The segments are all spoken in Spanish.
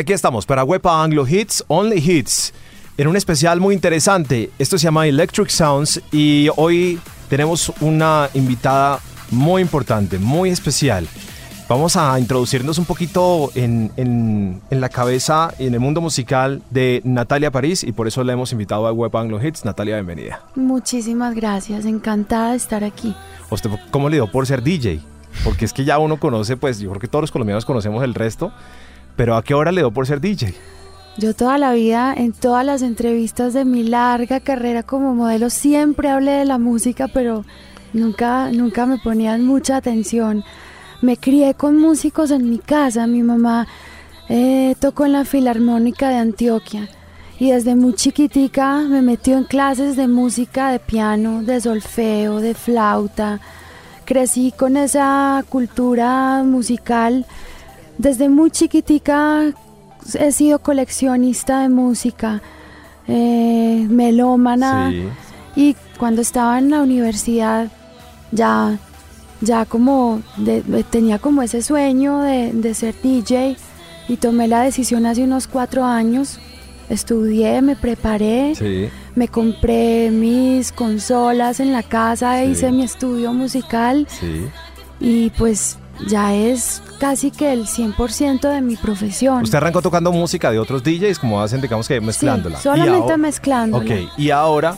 Aquí estamos para Wepa Anglo Hits, Only Hits, en un especial muy interesante. Esto se llama Electric Sounds y hoy tenemos una invitada muy importante, muy especial. Vamos a introducirnos un poquito en, en, en la cabeza y en el mundo musical de Natalia París y por eso le hemos invitado a Web Anglo Hits. Natalia, bienvenida. Muchísimas gracias, encantada de estar aquí. ¿Usted cómo le dio por ser DJ? Porque es que ya uno conoce, pues yo creo que todos los colombianos conocemos el resto, pero ¿a qué hora le dio por ser DJ? Yo toda la vida, en todas las entrevistas de mi larga carrera como modelo, siempre hablé de la música, pero nunca, nunca me ponían mucha atención. Me crié con músicos en mi casa. Mi mamá eh, tocó en la Filarmónica de Antioquia y desde muy chiquitica me metió en clases de música, de piano, de solfeo, de flauta. Crecí con esa cultura musical desde muy chiquitica he sido coleccionista de música, eh, melómana. Y cuando estaba en la universidad ya, ya como tenía como ese sueño de, ser DJ y tomé la decisión hace unos cuatro años. Estudié, me preparé, me compré mis consolas en la casa, hice mi estudio musical y pues ya es casi que el 100% de mi profesión. Usted arrancó tocando música de otros DJs, como hacen, digamos que mezclándola. Sí, solamente mezclándola. Ok, y ahora,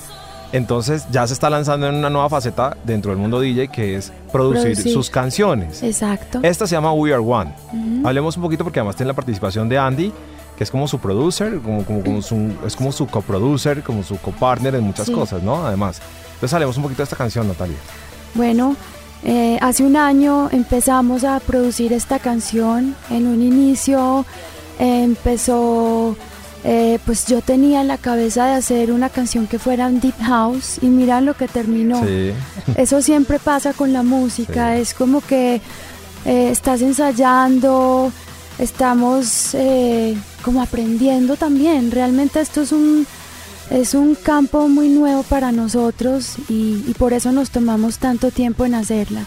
entonces ya se está lanzando en una nueva faceta dentro del mundo DJ que es producir, sus canciones. Exacto. Esta se llama We Are One. Hablemos un poquito porque además tiene la participación de Andy que es como su producer, como, como, su, es como su coproducer, como su copartner en muchas cosas, ¿no? Además. Entonces hablemos un poquito de esta canción, Natalia. Bueno, eh, hace un año empezamos a producir esta canción. En un inicio eh, empezó, eh, pues yo tenía en la cabeza de hacer una canción que fuera un deep house y mira lo que terminó. Eso siempre pasa con la música, es como que estás ensayando, estamos como aprendiendo también. Realmente esto es un es un campo muy nuevo para nosotros y, por eso nos tomamos tanto tiempo en hacerla.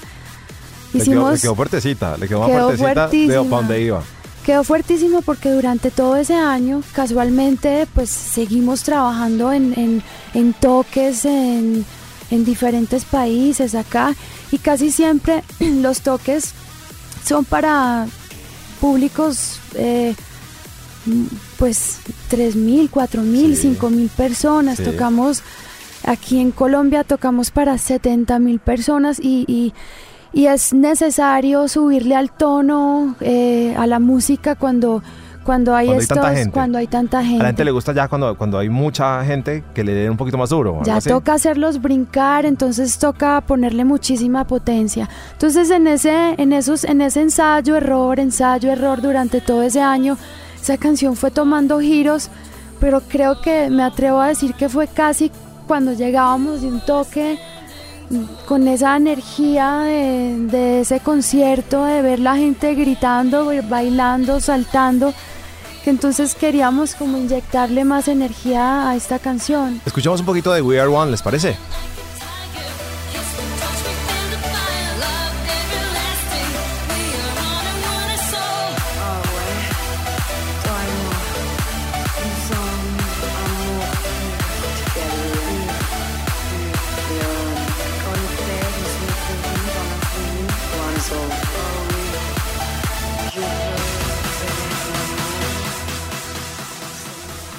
Hicimos, le, quedó, fuertecita, le quedó, fuertecita de dónde iba. Quedó fuertísimo porque durante todo ese año, casualmente, pues seguimos trabajando en, toques en, diferentes países acá y casi siempre los toques son para públicos eh, pues 3.000, 4.000, sí. 5.000 personas. Tocamos aquí en Colombia, tocamos para 70.000 personas y, y, es necesario subirle al tono eh, a la música cuando cuando hay, estos, cuando hay tanta gente. A la gente le gusta ya cuando, cuando hay mucha gente que le den un poquito más duro. Ya toca hacerlos brincar, entonces toca ponerle muchísima potencia. Entonces en ese, en esos, en ese ensayo, error, ensayo, error durante todo ese año, esa canción fue tomando giros, pero creo que me atrevo a decir que fue casi cuando llegábamos de un toque mm, con esa energía de, ese concierto, de ver la gente gritando, bailando, saltando, que entonces queríamos como inyectarle más energía a esta canción. Escuchamos un poquito de We Are One, ¿les parece?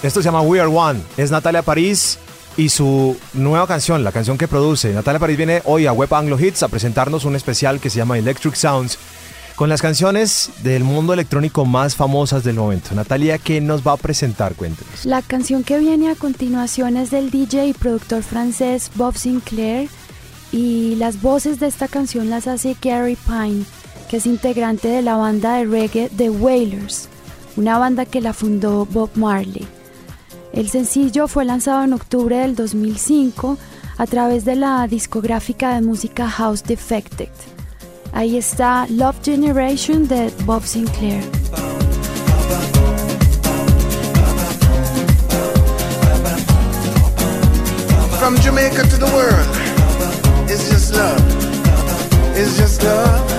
Esto se llama We Are One. Es Natalia París y su nueva canción, la canción que produce. Natalia París viene hoy a Web Anglo Hits a presentarnos un especial que se llama Electric Sounds con las canciones del mundo electrónico más famosas del momento. Natalia, ¿qué nos va a presentar? Cuéntenos. La canción que viene a continuación es del DJ y productor francés Bob Sinclair y las voces de esta canción las hace Gary Pine, que es integrante de la banda de reggae The Wailers, una banda que la fundó Bob Marley. El sencillo fue lanzado en octubre del 2005 a través de la discográfica de música House Defected. Ahí está Love Generation de Bob Sinclair. From Jamaica to the world, it's just love. It's just love.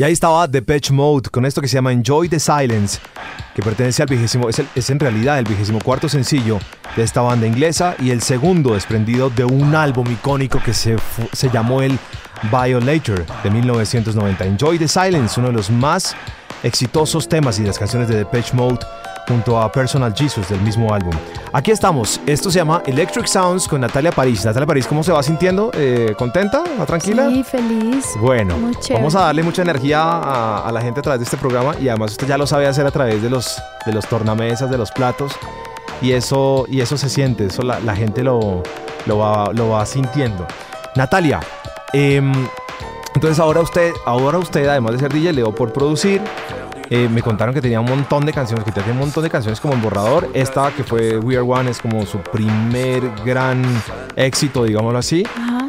Y ahí estaba Depeche Mode con esto que se llama Enjoy the Silence, que pertenece al vigésimo, es, es en realidad el vigésimo cuarto sencillo de esta banda inglesa y el segundo desprendido de un álbum icónico que se, se llamó el Violator de 1990. Enjoy the Silence, uno de los más exitosos temas y las canciones de Depeche Mode junto a Personal Jesus del mismo álbum. Aquí estamos, esto se llama Electric Sounds con Natalia París. Natalia París, ¿cómo se va sintiendo? Eh, ¿Contenta? ¿Va tranquila? Sí, feliz. Bueno, vamos a darle mucha energía a, a la gente a través de este programa y además usted ya lo sabe hacer a través de los, de los tornamesas, de los platos y eso, y eso se siente, eso la, la gente lo, lo, va, lo va sintiendo. Natalia, em, entonces ahora usted, ahora usted además de ser DJ, le dio por producir. Eh, me contaron que tenía un montón de canciones, que tiene un montón de canciones como en borrador. Esta que fue We Are One es como su primer gran éxito, digámoslo así. Ajá.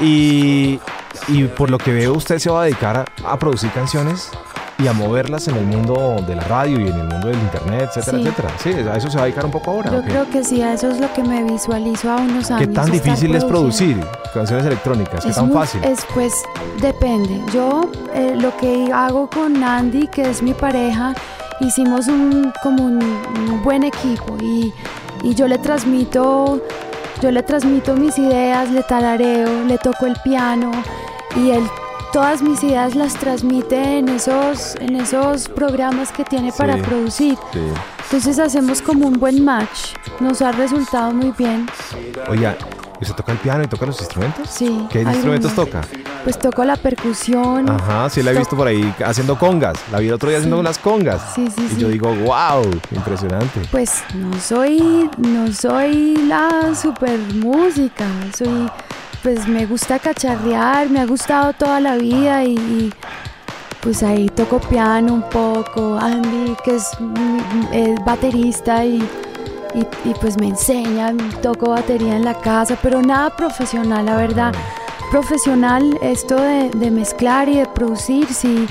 Y, y por lo que veo, usted se va a dedicar a, a producir canciones y a moverlas en el mundo de la radio y en el mundo del internet, etcétera, Sí. etcétera. Sí, a eso se va a dedicar un poco ahora. Yo creo que sí, a eso es lo que me visualizo a unos años. ¿Qué tan difícil es producir canciones electrónicas? ¿Qué Es tan muy- fácil? Es pues depende. Yo eh, lo que hago con Andy, que es mi pareja, hicimos un como un, un buen equipo y, y yo le transmito, yo le transmito mis ideas, le tarareo, le toco el piano y él todas mis ideas las transmite en esos en esos programas que tiene para Sí. producir. Sí. Entonces hacemos como un buen match. Nos ha resultado muy bien. Oiga, ¿y usted toca el piano y toca los instrumentos? Sí. ¿Qué algunos. instrumentos toca? Pues toco la percusión. Ajá, sí la he visto por ahí haciendo congas. La vi el otro día haciendo unas congas. Sí, sí, y sí. yo digo, wow, impresionante. Pues no soy, no soy la super música, soy, pues me gusta cacharrear, me ha gustado toda la vida y, pues ahí toco piano un poco, Andy que es, es baterista y, y, y, pues me enseña, toco batería en la casa, pero nada profesional, la verdad. Profesional, esto de, de mezclar y de producir, sí,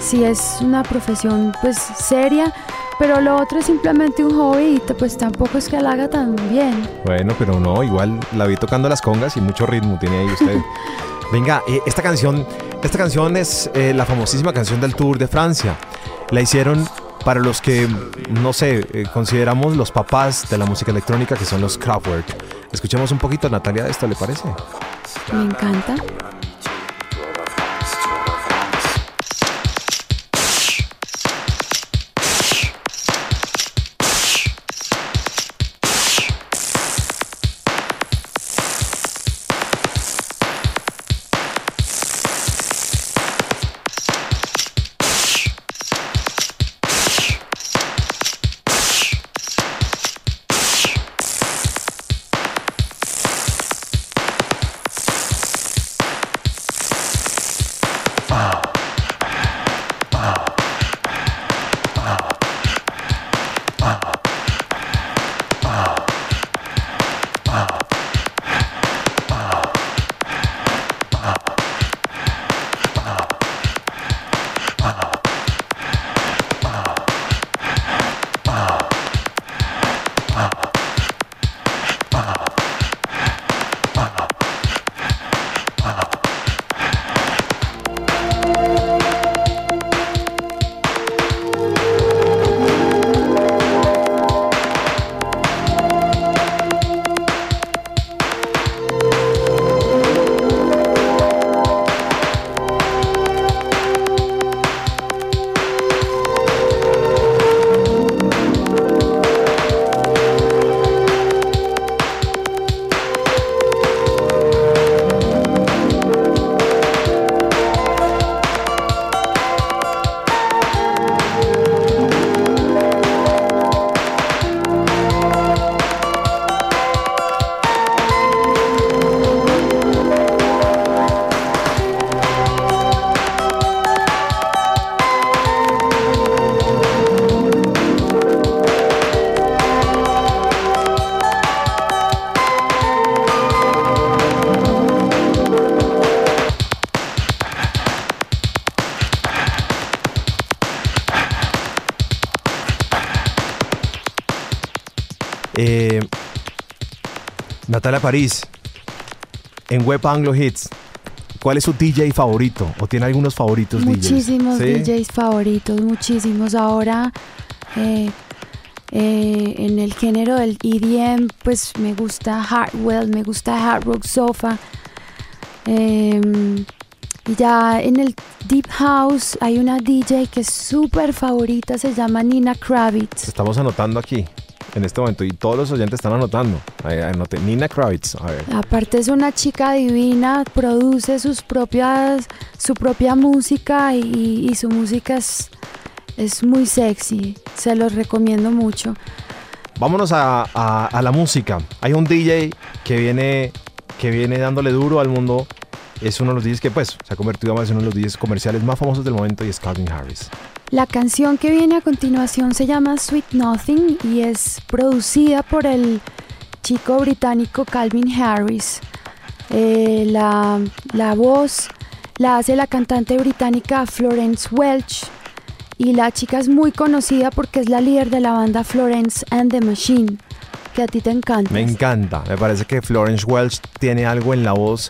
sí es una profesión pues seria, pero lo otro es simplemente un hobby y pues tampoco es que la haga tan bien. Bueno, pero no, igual la vi tocando las congas y mucho ritmo tiene ahí usted. Venga, eh, esta canción, esta canción es eh, la famosísima canción del Tour de Francia. La hicieron para los que, no sé, eh, consideramos los papás de la música electrónica, que son los Kraftwerk. Escuchemos un poquito, Natalia, de esto, ¿le parece? Me encanta. Natalia París, en Web Anglo Hits, ¿Cuál es su DJ favorito? ¿O tiene algunos favoritos Muchísimos DJs? ¿Sí? DJs favoritos, muchísimos. Ahora eh, eh, en el género del EDM, pues me gusta Hardwell, me gusta Hard Rock Sofa. Y ya en el Deep House hay una DJ que es súper favorita, se llama Nina Kravitz. Estamos anotando aquí, en este momento, y todos los oyentes están anotando. Nina Kravitz. A ver. Aparte es una chica divina, produce sus propias, su propia música y, y su música es, es muy sexy. Se los recomiendo mucho. Vámonos a, a- a la música. Hay un DJ que viene, que viene dándole duro al mundo. Es uno de los DJs que pues se ha convertido además en uno de los DJs comerciales más famosos del momento y es Calvin Harris. La canción que viene a continuación se llama Sweet Nothing y es producida por el chico británico Calvin Harris. Eh, la, la voz la hace la cantante británica Florence Welch y la chica es muy conocida porque es la líder de la banda Florence and the Machine, que a ti te encanta. Me encanta. Me parece que Florence Welch tiene algo en la voz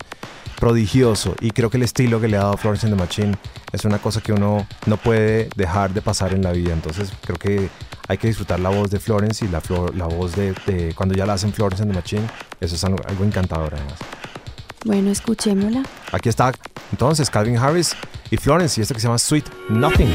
prodigioso y creo que el estilo que le ha dado Florence and the Machine es una cosa que uno no puede dejar de pasar en la vida. Entonces creo que hay que disfrutar la voz de Florence y la, flor- la voz de, de cuando ya la hacen Florence and the Machine. Eso es algo, algo encantador además. Bueno, escuchémosla. Aquí está entonces Calvin Harris y Florence y esto que se llama Sweet Nothing.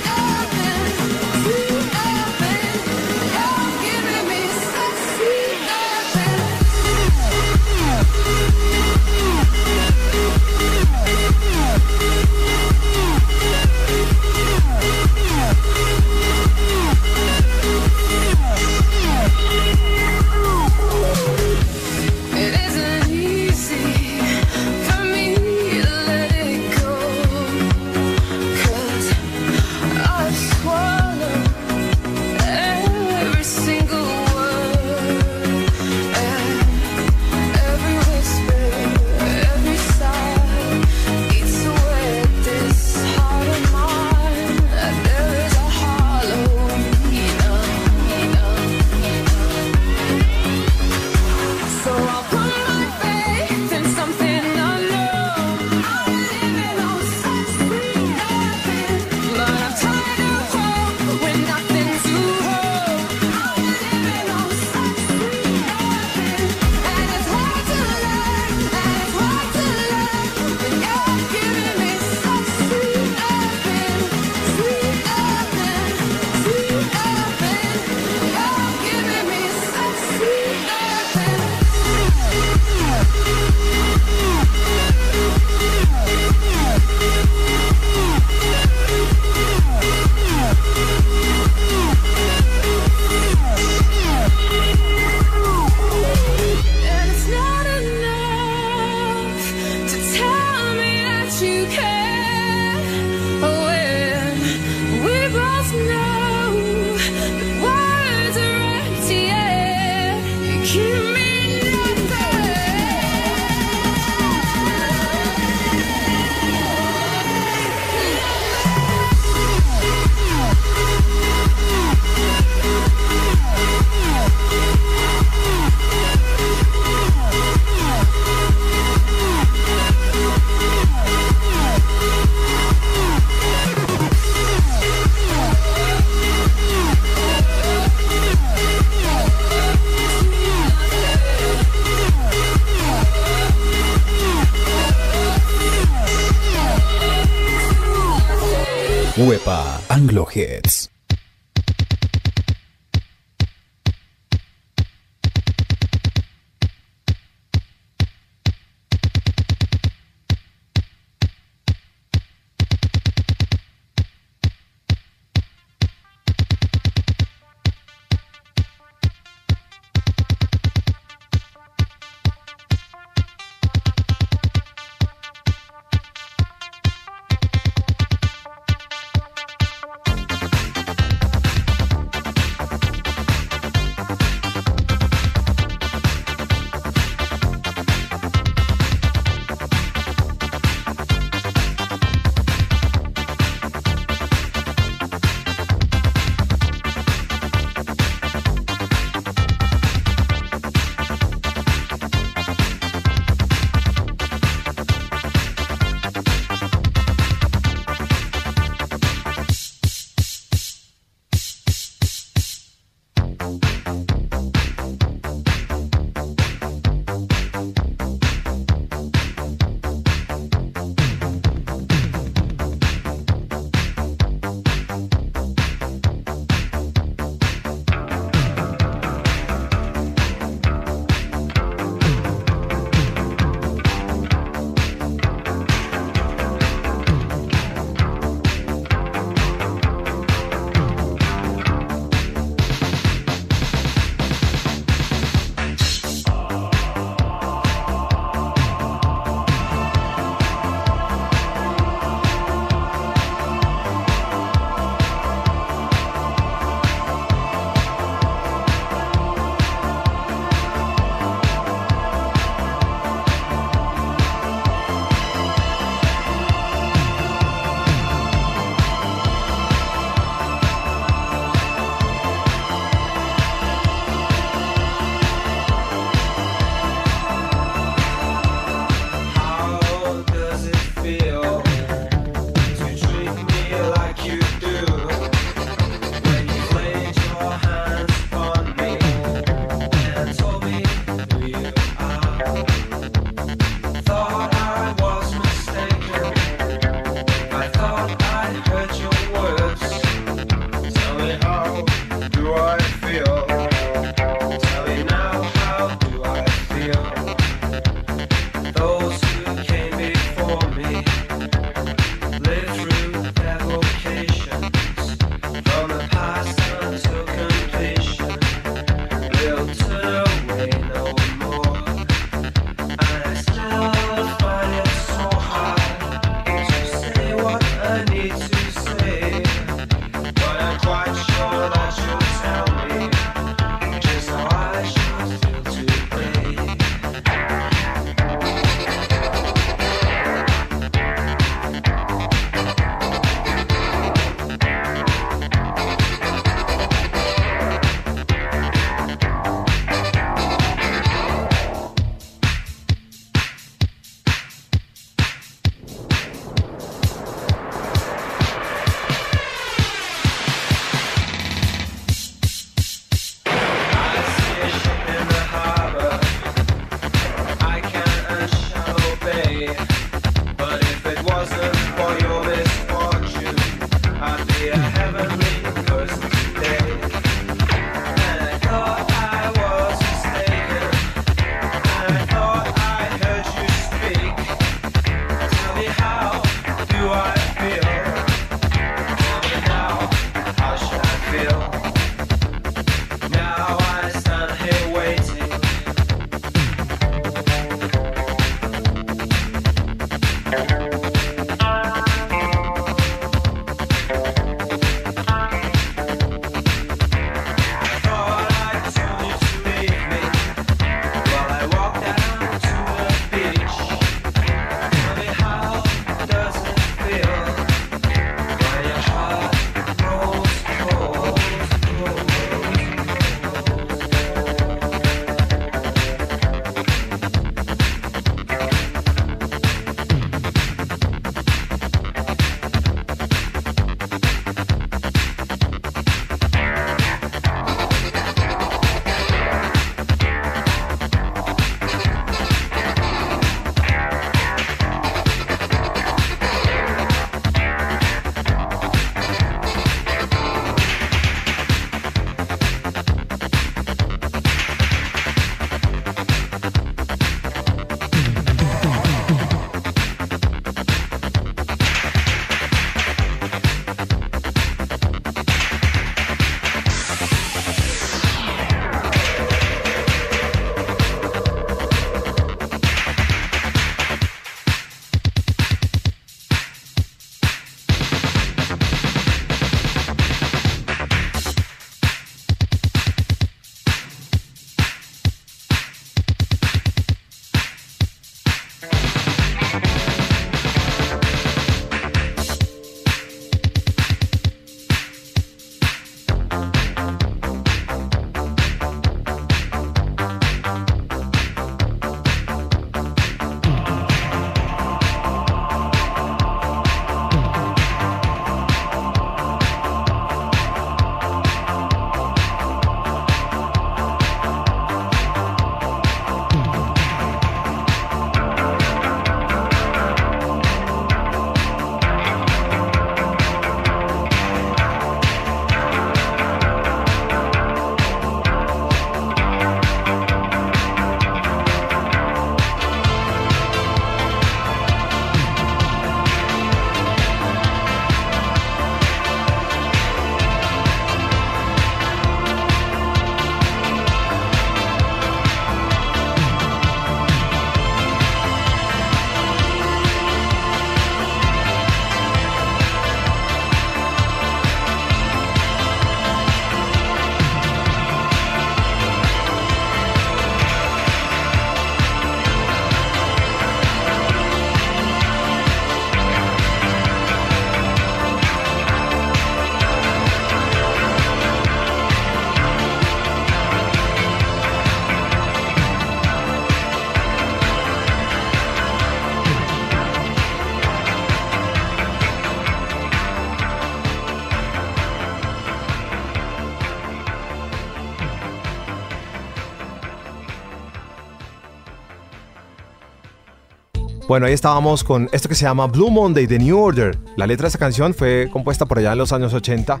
Bueno, ahí estábamos con esto que se llama Blue Monday de New Order. La letra de esta canción fue compuesta por allá en los años 80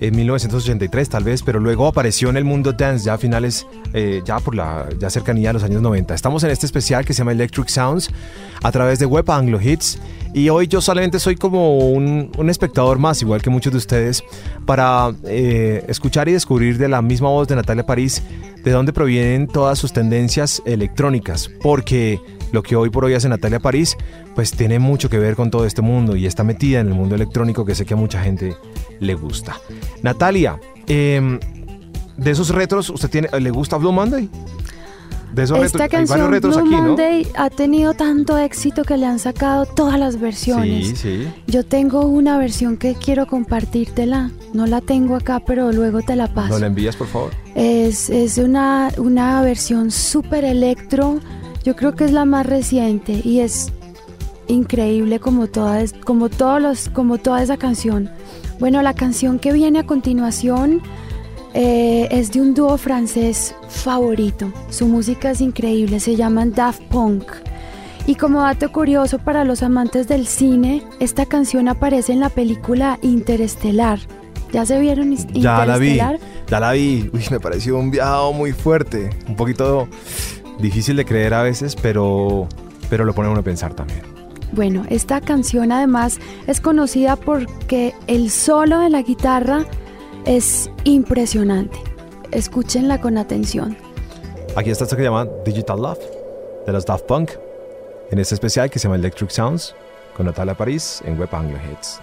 en 1983 tal vez, pero luego apareció en el mundo dance ya a finales, eh, ya por la ya cercanía a los años 90. Estamos en este especial que se llama Electric Sounds a través de Web Anglo Hits y hoy yo solamente soy como un, un espectador más, igual que muchos de ustedes, para eh, escuchar y descubrir de la misma voz de Natalia París de dónde provienen todas sus tendencias electrónicas, porque lo que hoy por hoy hace Natalia París, pues tiene mucho que ver con todo este mundo y está metida en el mundo electrónico que sé que a mucha gente le gusta. Natalia, em, de esos retros, ¿usted tiene, le gusta Blue Monday? De esos Esta retros, hay varios retros Blue aquí, ¿no? Monday ha tenido tanto éxito que le han sacado todas las versiones. Sí, sí. Yo tengo una versión que quiero compartírtela. No la tengo acá, pero luego te la paso. ¿No la envías, por favor? Es, es una, una versión súper electro. Yo creo que es la más reciente y es increíble como toda, como todos los, como toda esa canción. Bueno, la canción que viene a continuación eh, es de un dúo francés favorito. Su música es increíble, se llaman Daft Punk. Y como dato curioso para los amantes del cine, esta canción aparece en la película Interestelar. ¿Ya se vieron Is- Ya la vi, Interestelar? ya la vi. Uy, me pareció un viaje muy fuerte, un poquito difícil de creer a veces, pero, pero lo pone uno a pensar también. Bueno, esta canción además es conocida porque el solo de la guitarra es impresionante. Escúchenla con atención. Aquí está esto que se llama Digital Love, de los Daft Punk, en este especial que se llama Electric Sounds, con Natalia París en Web Anglo Hits.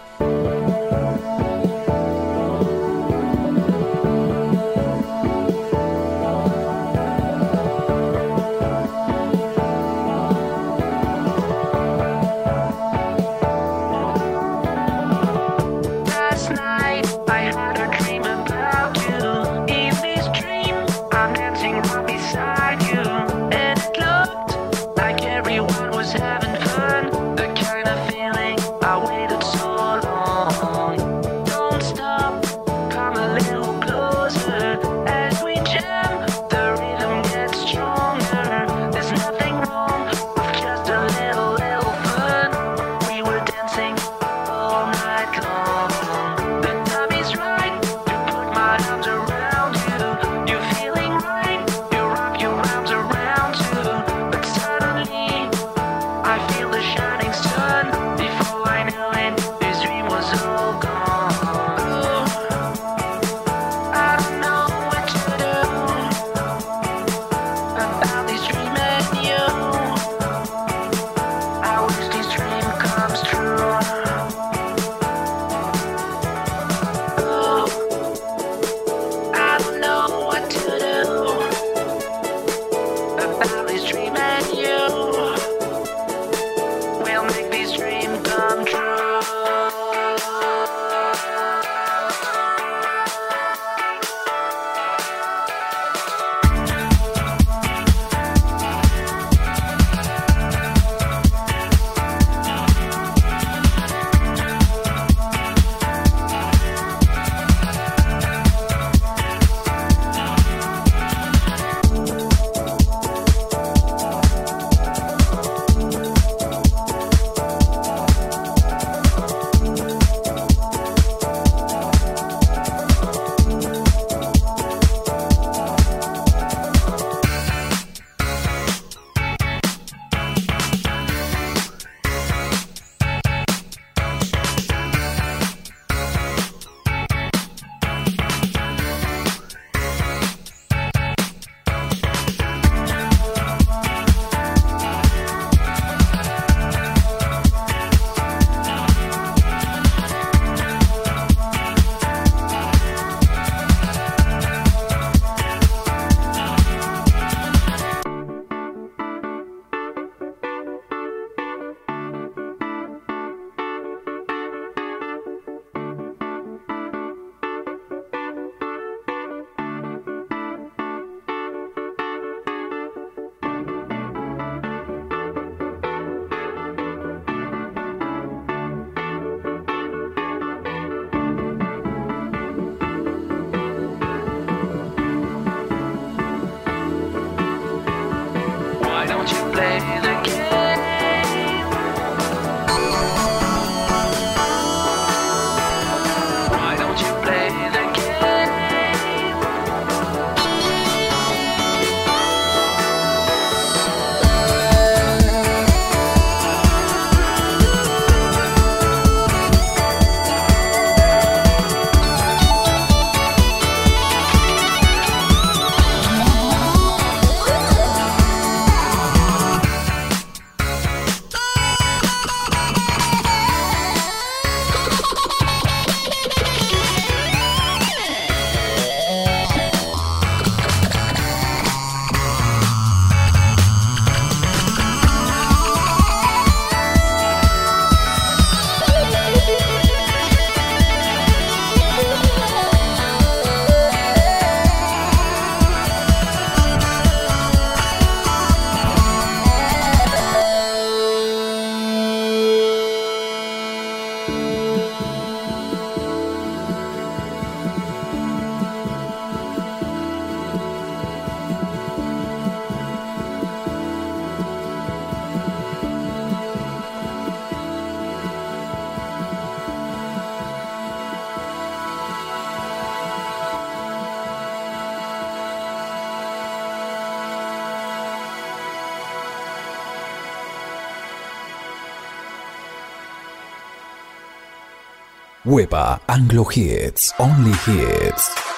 Huepa Anglo Hits. Only Hits.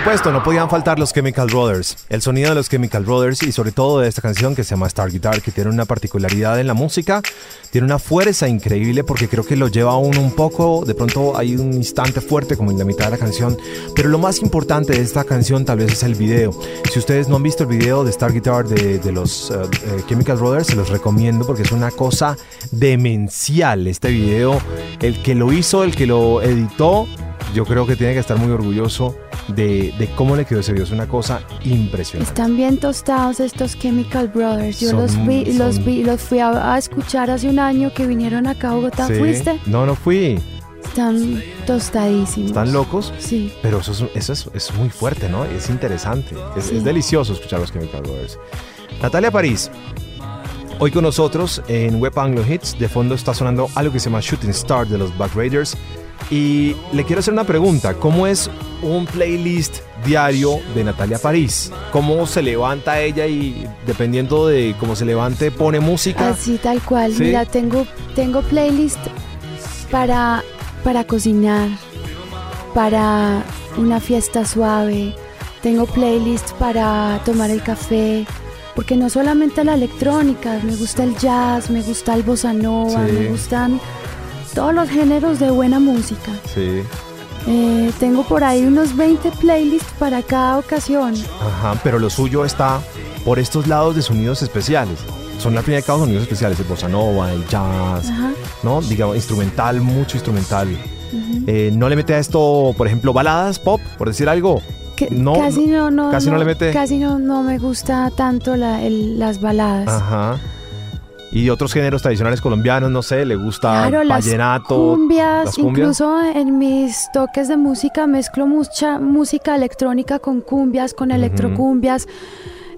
Supuesto, no podían faltar los Chemical Brothers. El sonido de los Chemical Brothers y sobre todo de esta canción que se llama Star Guitar, que tiene una particularidad en la música, tiene una fuerza increíble porque creo que lo lleva a uno un poco, de pronto hay un instante fuerte como en la mitad de la canción, pero lo más importante de esta canción tal vez es el video. Si ustedes no han visto el video de Star Guitar de, los uh, eh, Chemical Brothers, se los recomiendo porque es una cosa demencial este video. El que lo hizo, el que lo editó, yo creo que tiene que estar muy orgulloso de, de cómo le quedó ese video. Es una cosa impresionante. Están bien tostados estos Chemical Brothers. Yo Son- los vi, los vi, los fui a, a escuchar hace un año que vinieron acá a Bogotá. Sí. ¿Fuiste? No, no fui. Están tostadísimos. ¿Están locos? Sí. Pero eso, es, eso es, es muy fuerte, ¿no? Es interesante. Es, Sí. es delicioso escuchar los Chemical Brothers. Natalia París, hoy con nosotros en Web Anglo Hits. De fondo está sonando algo que se llama Shooting Star de los Back Raiders. Y le quiero hacer una pregunta. ¿Cómo es un playlist diario de Natalia París. ¿Cómo se levanta ella y dependiendo de cómo se levante pone música? Así tal cual. ¿Sí? Mira, tengo, tengo playlist para, para cocinar, para una fiesta suave. Tengo playlist para tomar el café. Porque no solamente la electrónica, me gusta el jazz, me gusta el bossa nova, Sí. me gustan todos los géneros de buena música. Sí. Eh, tengo por ahí unos 20 playlists para cada ocasión. Ajá, pero lo suyo está por estos lados de sonidos especiales. Son al fin y al cabo sonidos especiales, el bossa nova, el jazz, Ajá. ¿no? Digamos, instrumental, mucho instrumental. Eh, ¿No le mete a esto, por ejemplo, baladas, pop, por decir algo? Que No, casi no, no, casi no le mete. Casi no, no me gusta tanto la- el- las baladas. Ajá. Y otros géneros tradicionales colombianos, no sé, le gusta Claro, las vallenato. cumbias, las cumbias. incluso en mis toques de música mezclo mucha música electrónica con cumbias, con electrocumbias.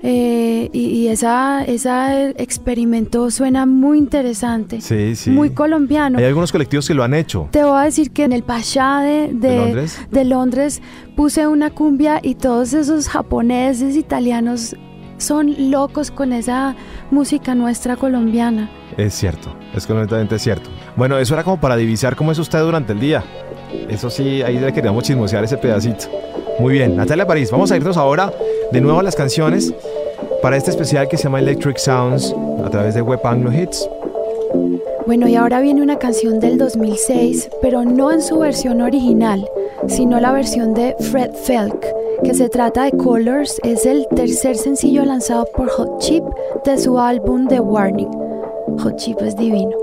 eh, y, y esa, esa experimento suena muy interesante, Sí, sí. muy colombiano. Hay algunos colectivos que lo han hecho. Te voy a decir que en el Pachá de, de- ¿De Londres? de Londres puse una cumbia y todos esos japoneses, italianos son locos con esa música nuestra colombiana. Es cierto, es completamente cierto. Bueno, eso era como para divisar cómo es usted durante el día. Eso sí, ahí le queríamos chismosear ese pedacito. Muy bien, Natalia París, vamos a irnos ahora de nuevo a las canciones para este especial que se llama Electric Sounds a través de Web Anglo Hits. Bueno, y ahora viene una canción del 2006, pero no en su versión original, sino la versión de Fred Felk, que se trata de Colors, es el tercer sencillo lanzado por Hot Chip de su álbum The Warning. Hot Chip es divino.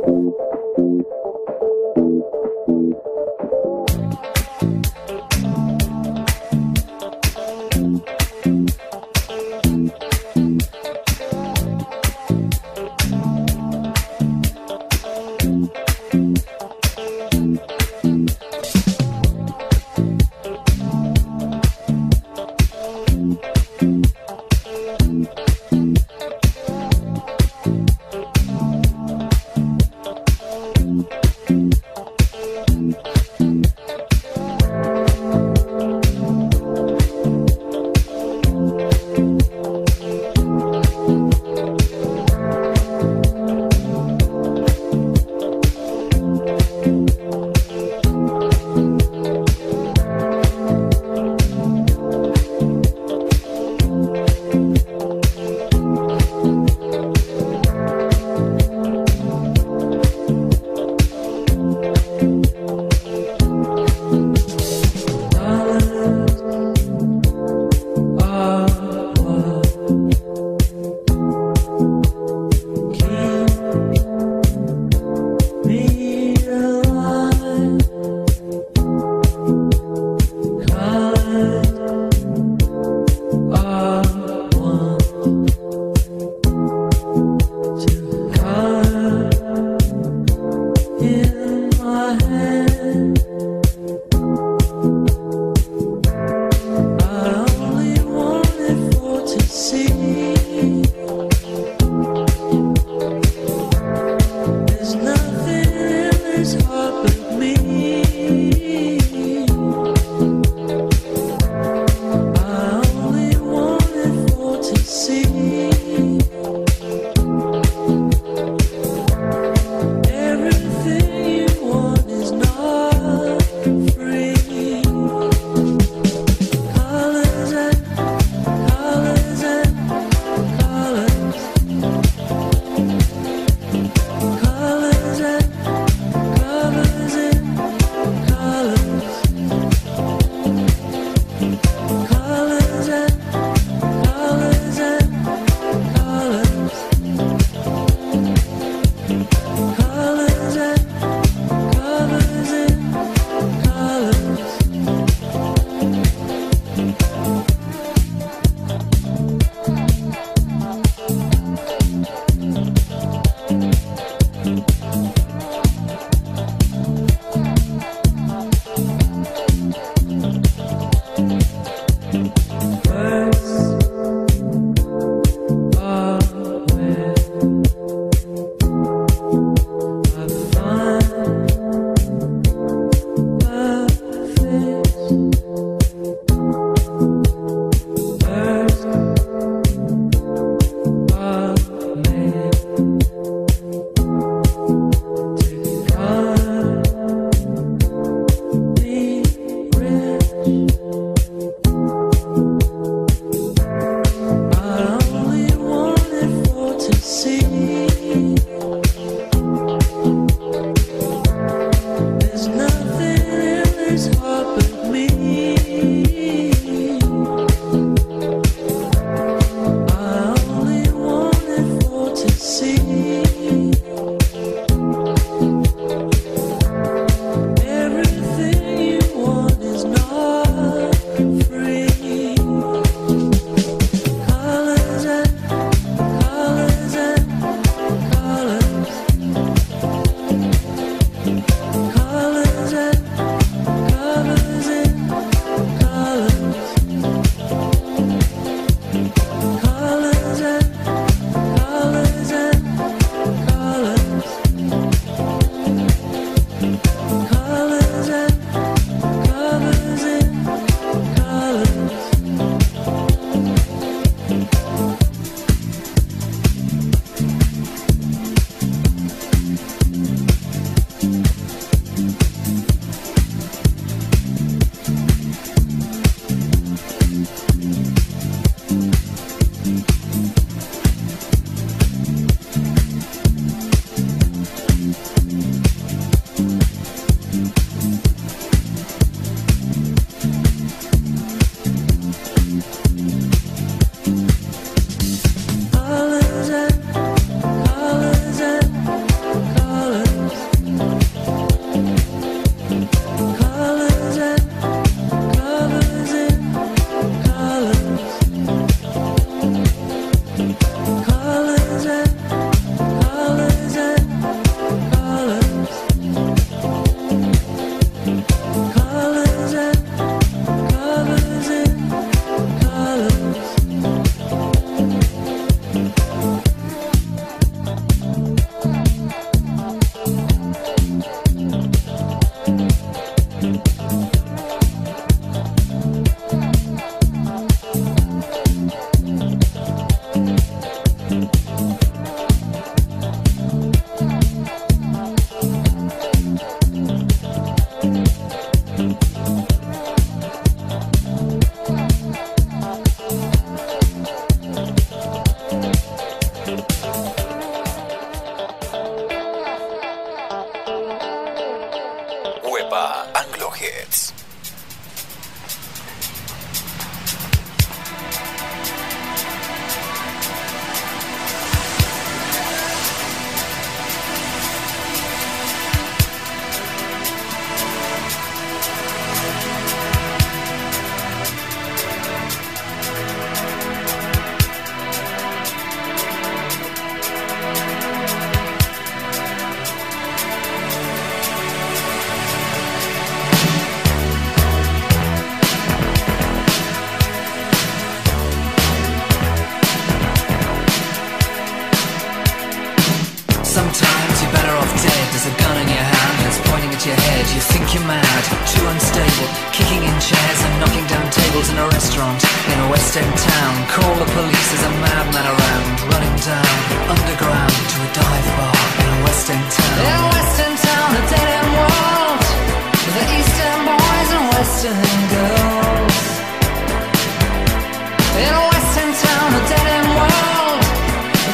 Too unstable, kicking in chairs and knocking down tables in a restaurant in a West End town. Call the police, there's a madman around, running down underground to a dive bar in a West End town. In a West End town, a dead end world. The East End boys and West End girls. In a West End town, a dead end world.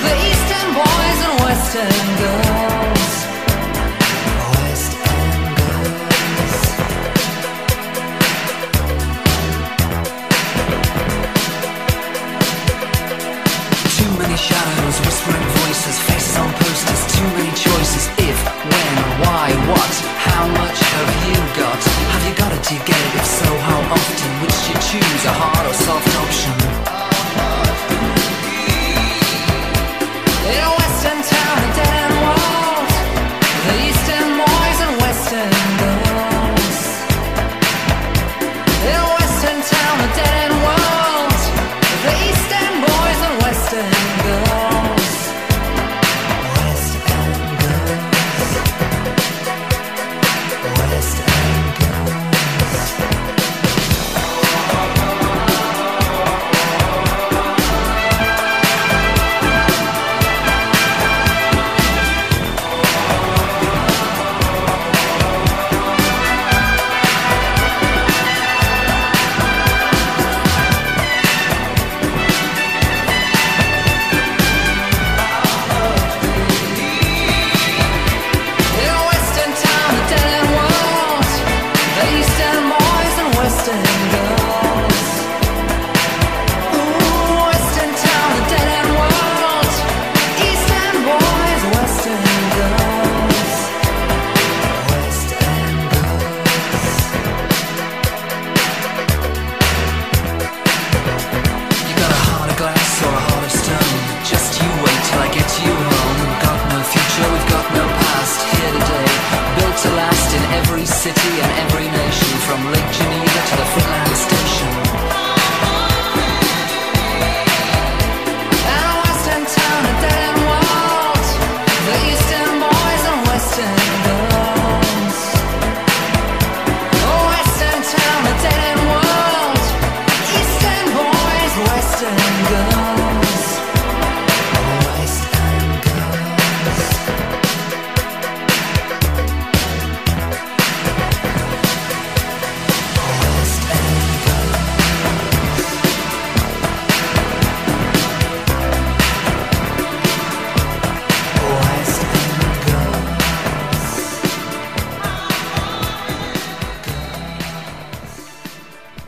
The East End boys and West End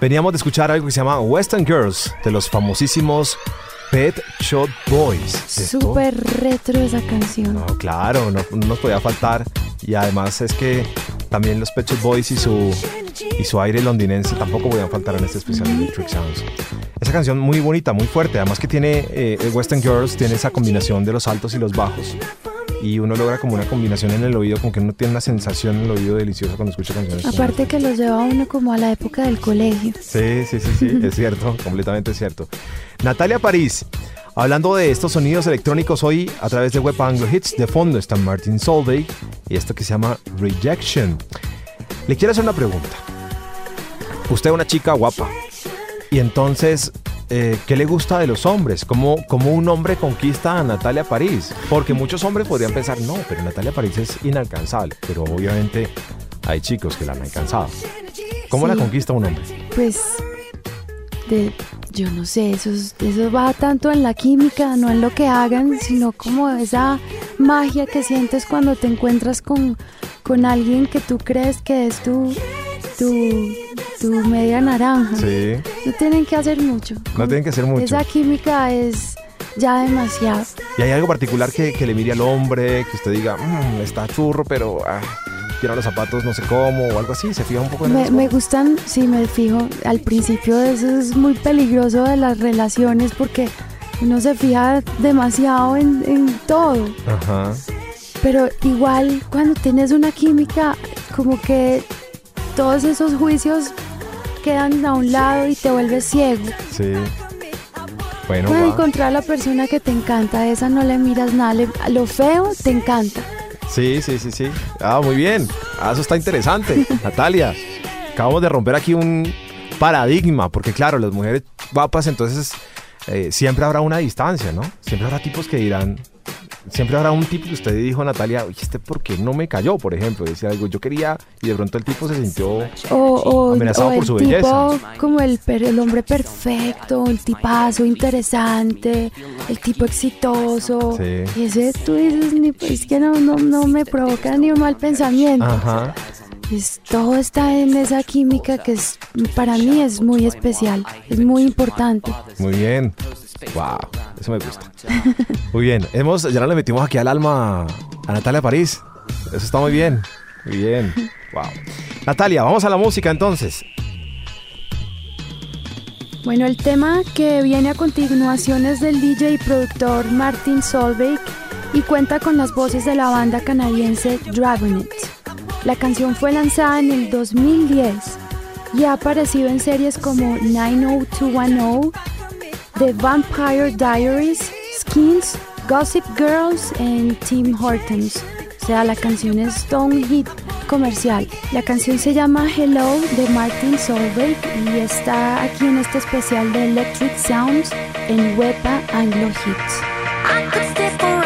Veníamos de escuchar algo que se llama Western Girls, de los famosísimos Pet Shop Boys. Súper retro esa canción. No, claro, no, no nos podía faltar. Y además es que también los Pet Shop Boys y su, y su aire londinense tampoco podían faltar en este especial de Electric Sounds. Esa canción muy bonita, muy fuerte. Además que tiene eh, Western Girls, tiene esa combinación de los altos y los bajos. Y uno logra como una combinación en el oído, como que uno tiene una sensación en el oído deliciosa cuando escucha canciones. Aparte que los lleva a uno como a la época del colegio. Sí, sí, sí, sí, es cierto, completamente cierto. Natalia París, hablando de estos sonidos electrónicos hoy a través de Web Anglo Hits, de fondo está Martin Solveig y esto que se llama Rejection. Le quiero hacer una pregunta. Usted es una chica guapa y entonces, eh, ¿qué le gusta de los hombres? ¿Cómo, ¿Cómo un hombre conquista a Natalia París? Porque muchos hombres podrían pensar, no, pero Natalia París es inalcanzable, pero obviamente hay chicos que la han alcanzado. ¿Cómo la conquista un hombre? Pues, de, yo no sé, eso, es- eso va tanto en la química, no en lo que hagan, sino como esa magia que sientes cuando te encuentras con, con alguien que tú crees que es tu, tu, tu media naranja. Sí. No tienen que hacer mucho. No tienen que hacer mucho. Esa química es ya demasiado. ¿Y hay algo particular que, que le mire al hombre, que usted diga, "Mm, está churro, pero ah, tiene los zapatos no sé cómo, o algo así? ¿Se fija un poco en Me, me gustan, sí, me fijo, al principio eso es muy peligroso de las relaciones porque uno se fija demasiado en, en todo. Ajá. Pero igual cuando tienes una química, como que todos esos juicios quedan a un lado y te vuelves ciego. Sí. Bueno, Puedes va. encontrar a la persona que te encanta, esa no le miras nada, le- lo feo te encanta. Sí, sí, sí, sí. Ah, muy bien. Ah, eso está interesante. Natalia, acabamos de romper aquí un paradigma, porque claro, las mujeres guapas, entonces eh, siempre habrá una distancia, ¿no? Siempre habrá tipos que dirán, siempre habrá un tipo que usted dijo, Natalia, oye, este por qué no me cayó, por ejemplo, decía algo, yo quería, y de pronto el tipo se sintió... O, o, Amenazado o por su tipo belleza. como el, hombre perfecto, el tipazo interesante, el tipo exitoso. Sí. Y ese tú dices, ni, es que no, no, no me provoca ni un mal pensamiento. Ajá. Es- todo está en esa química que es, para mí es muy especial, es muy importante. Muy bien. Wow, eso me gusta. Muy bien. Hemos, ya no le metimos aquí al alma a Natalia París. Eso está muy bien. Muy bien. Wow. Natalia, vamos a la música entonces. Bueno, el tema que viene a continuación es del DJ y productor Martin Solveig y cuenta con las voces de la banda canadiense Dragonet. La canción fue lanzada en el 2010 y ha aparecido en series como 90210, The Vampire Diaries, Skins, Gossip Girls y Tim Hortons. O sea, la canción es un hit comercial. La canción se llama Hello de Martin Solveig y está aquí en este especial de Electric Sounds en Wepa Anglo Hits.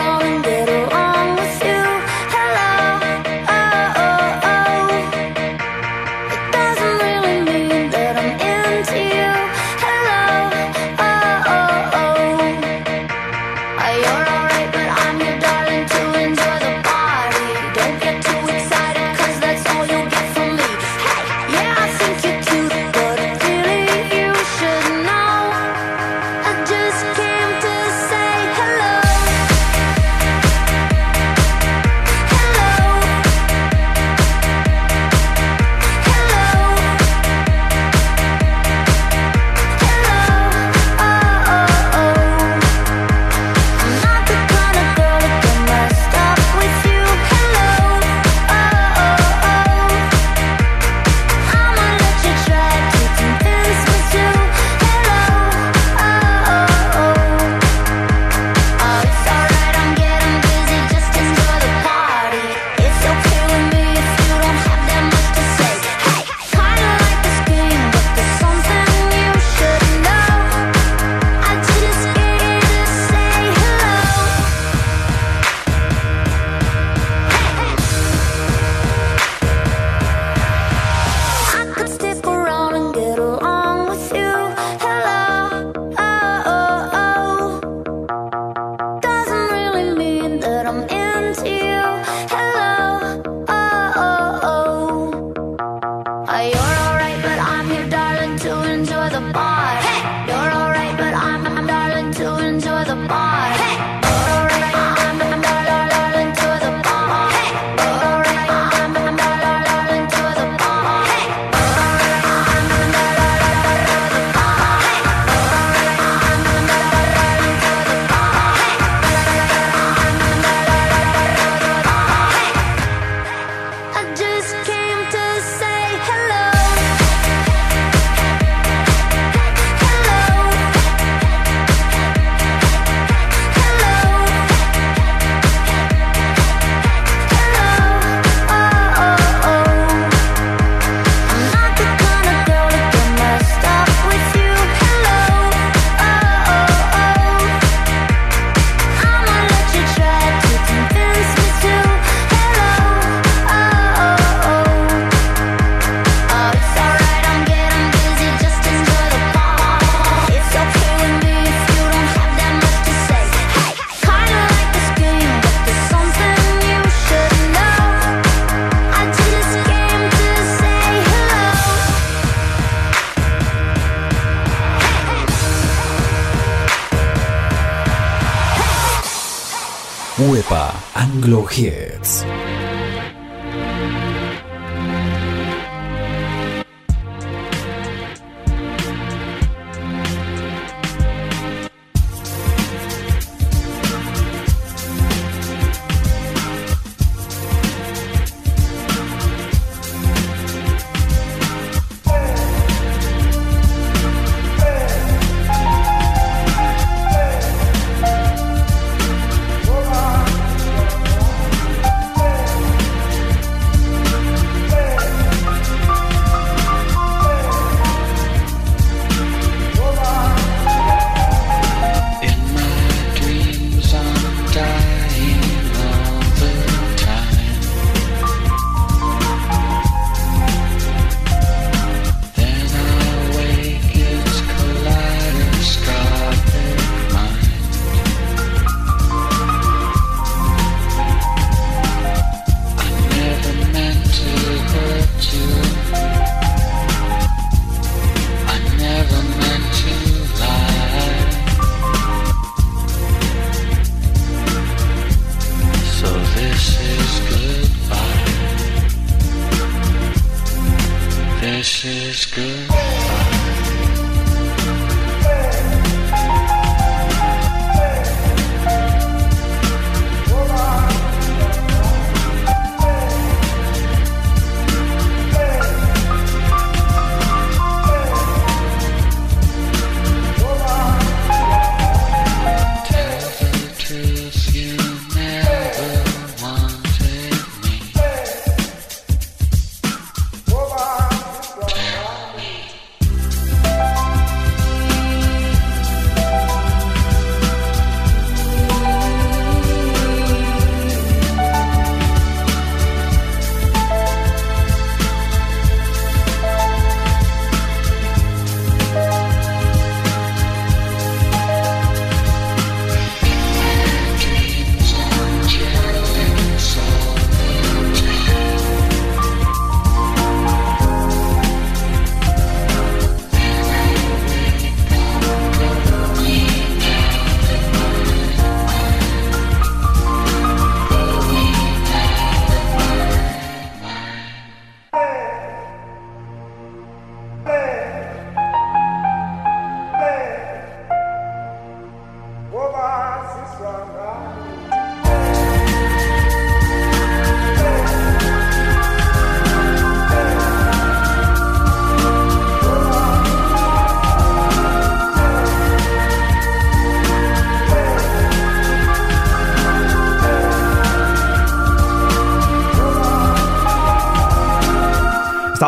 Anglo This is goodbye.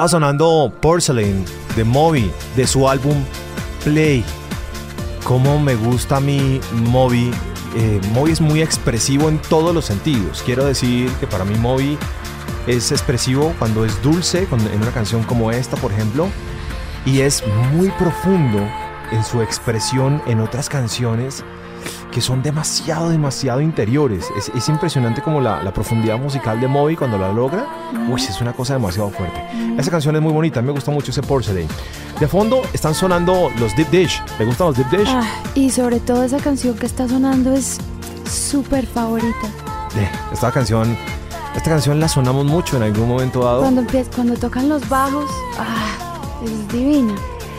Estaba sonando Porcelain de Moby de su álbum Play. Cómo me gusta a mí Moby. Eh, Moby es muy expresivo en todos los sentidos. Quiero decir que para mí Moby es expresivo cuando es dulce, en una canción como esta, por ejemplo, y es muy profundo en su expresión en otras canciones que son demasiado, demasiado interiores. Es, es impresionante como la, la profundidad musical de Moby cuando la logra. Uy, es una cosa demasiado fuerte. Esa canción es muy bonita, me gusta mucho ese Porcelain. De fondo están sonando los Deep Dish. ¿Te gustan los Deep Dish? Ah, y sobre todo esa canción que está sonando es súper favorita. Eh, esta canción, esta canción la sonamos mucho en algún momento dado. Cuando, cuando tocan los bajos, ah, es divina.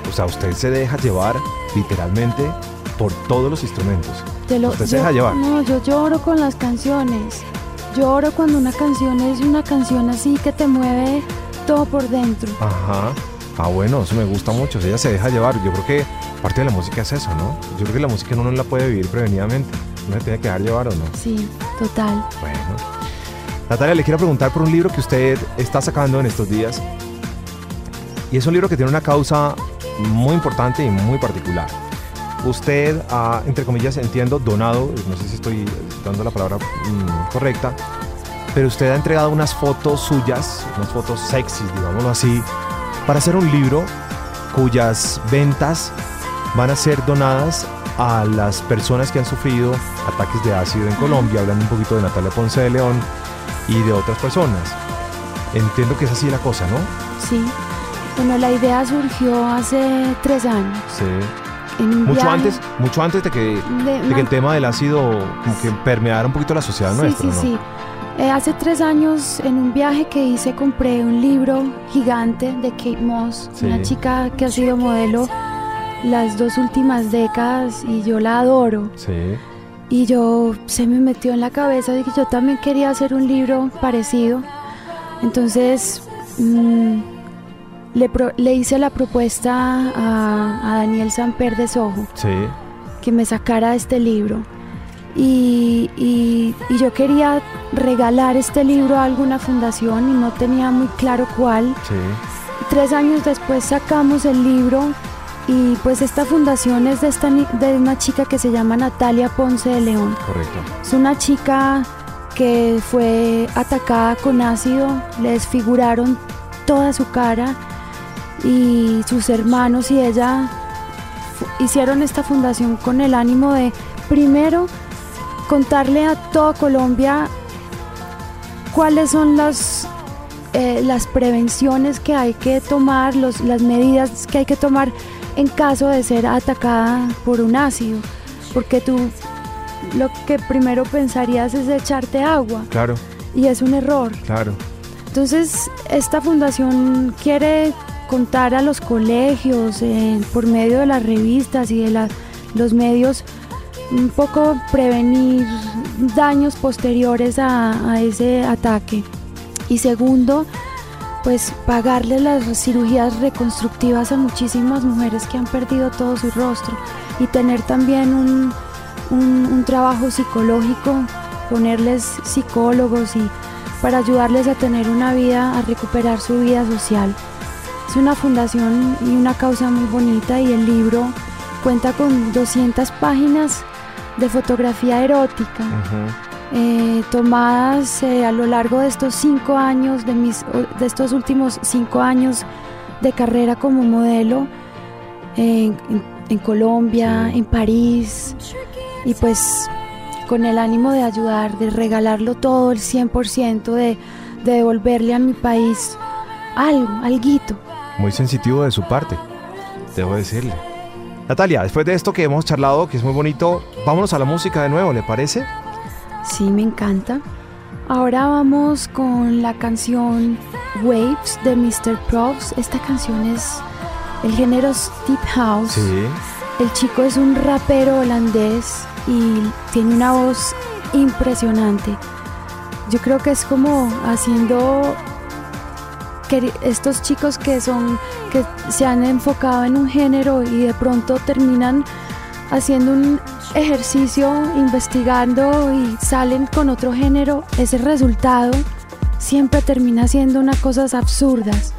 O sea, usted se deja llevar literalmente por todos los instrumentos. Te lo, Usted se deja llevar. No, yo lloro con las canciones. Lloro cuando una canción es una canción así que te mueve todo por dentro. Ajá. Ah, bueno, eso me gusta mucho. Ella se deja llevar. Yo creo que parte de la música es eso, ¿no? Yo creo que la música uno no la puede vivir prevenidamente. Uno se tiene que dejar llevar o no. Sí, total. Bueno. Natalia, le quiero preguntar por un libro que usted está sacando en estos días. Y es un libro que tiene una causa muy importante y muy particular. Usted ha, entre comillas, entiendo, donado, no sé si estoy dando la palabra mm, correcta, pero usted ha entregado unas fotos suyas, unas fotos sexy, digámoslo así, para hacer un libro cuyas ventas van a ser donadas a las personas que han sufrido ataques de ácido en Colombia, hablando un poquito de Natalia Ponce de León y de otras personas. Entiendo que es así la cosa, ¿no? Sí. Bueno, la idea surgió hace tres años. Sí. En un Mucho viaje. antes, mucho antes de que, De- de que el tema del ácido como que permeara un poquito la sociedad Sí, nuestra, sí, ¿no? sí. Eh, hace tres años en un viaje que hice compré un libro gigante de Kate Moss, Sí. una chica que ha sido modelo las dos últimas décadas y yo la adoro. Sí. Y yo se me metió en la cabeza de que yo también quería hacer un libro parecido. Entonces mm, le, pro- le hice la propuesta a, a Daniel Samper de Soho Sí. que me sacara este libro. Y, y- y yo quería regalar este libro a alguna fundación y no tenía muy claro cuál. Sí. Tres años después sacamos el libro y pues esta fundación es de, esta, de una chica que se llama Natalia Ponce de León. Correcto. Es una chica que fue atacada con ácido, le desfiguraron toda su cara y sus hermanos y ella hicieron esta fundación con el ánimo de primero contarle a toda Colombia cuáles son las, eh, las prevenciones que hay que tomar, los- las medidas que hay que tomar en caso de ser atacada por un ácido. Porque tú lo que primero pensarías es echarte agua Claro, y es un error. claro. Entonces, esta fundación quiere contar a los colegios eh, por medio de las revistas y de los medios un poco prevenir daños posteriores a, a ese ataque. Y segundo, pues pagarle las cirugías reconstructivas a muchísimas mujeres que han perdido todo su rostro y tener también un, un- un trabajo psicológico, ponerles psicólogos y para ayudarles a tener una vida, a recuperar su vida social. Es una fundación y una causa muy bonita y el libro cuenta con 200 páginas de fotografía erótica eh, tomadas eh, a lo largo de estos cinco años, de, mis, de estos últimos cinco años de carrera como modelo en Colombia, Sí. en París, y pues con el ánimo de ayudar, de regalarlo todo, el 100%, de, de devolverle a mi país algo, alguito. Muy sensitivo de su parte, debo decirle. Natalia, después de esto que hemos charlado, que es muy bonito, vámonos a la música de nuevo, ¿le parece? Sí, me encanta. Ahora vamos con la canción Waves de Mr. Probs. Esta canción es el género Deep House. Sí. El chico es un rapero holandés y tiene una voz impresionante. Yo creo que es como haciendo estos chicos que son que se han enfocado en un género y de pronto terminan haciendo un ejercicio, investigando y salen con otro género, ese resultado siempre termina siendo unas cosas absurdas.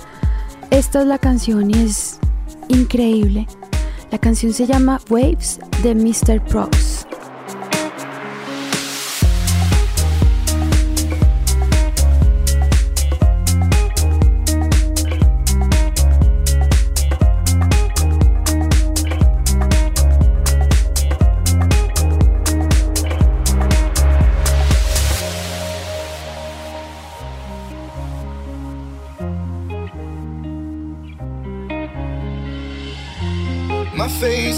Esta es la canción y es increíble. La canción se llama Waves de Mr. Props.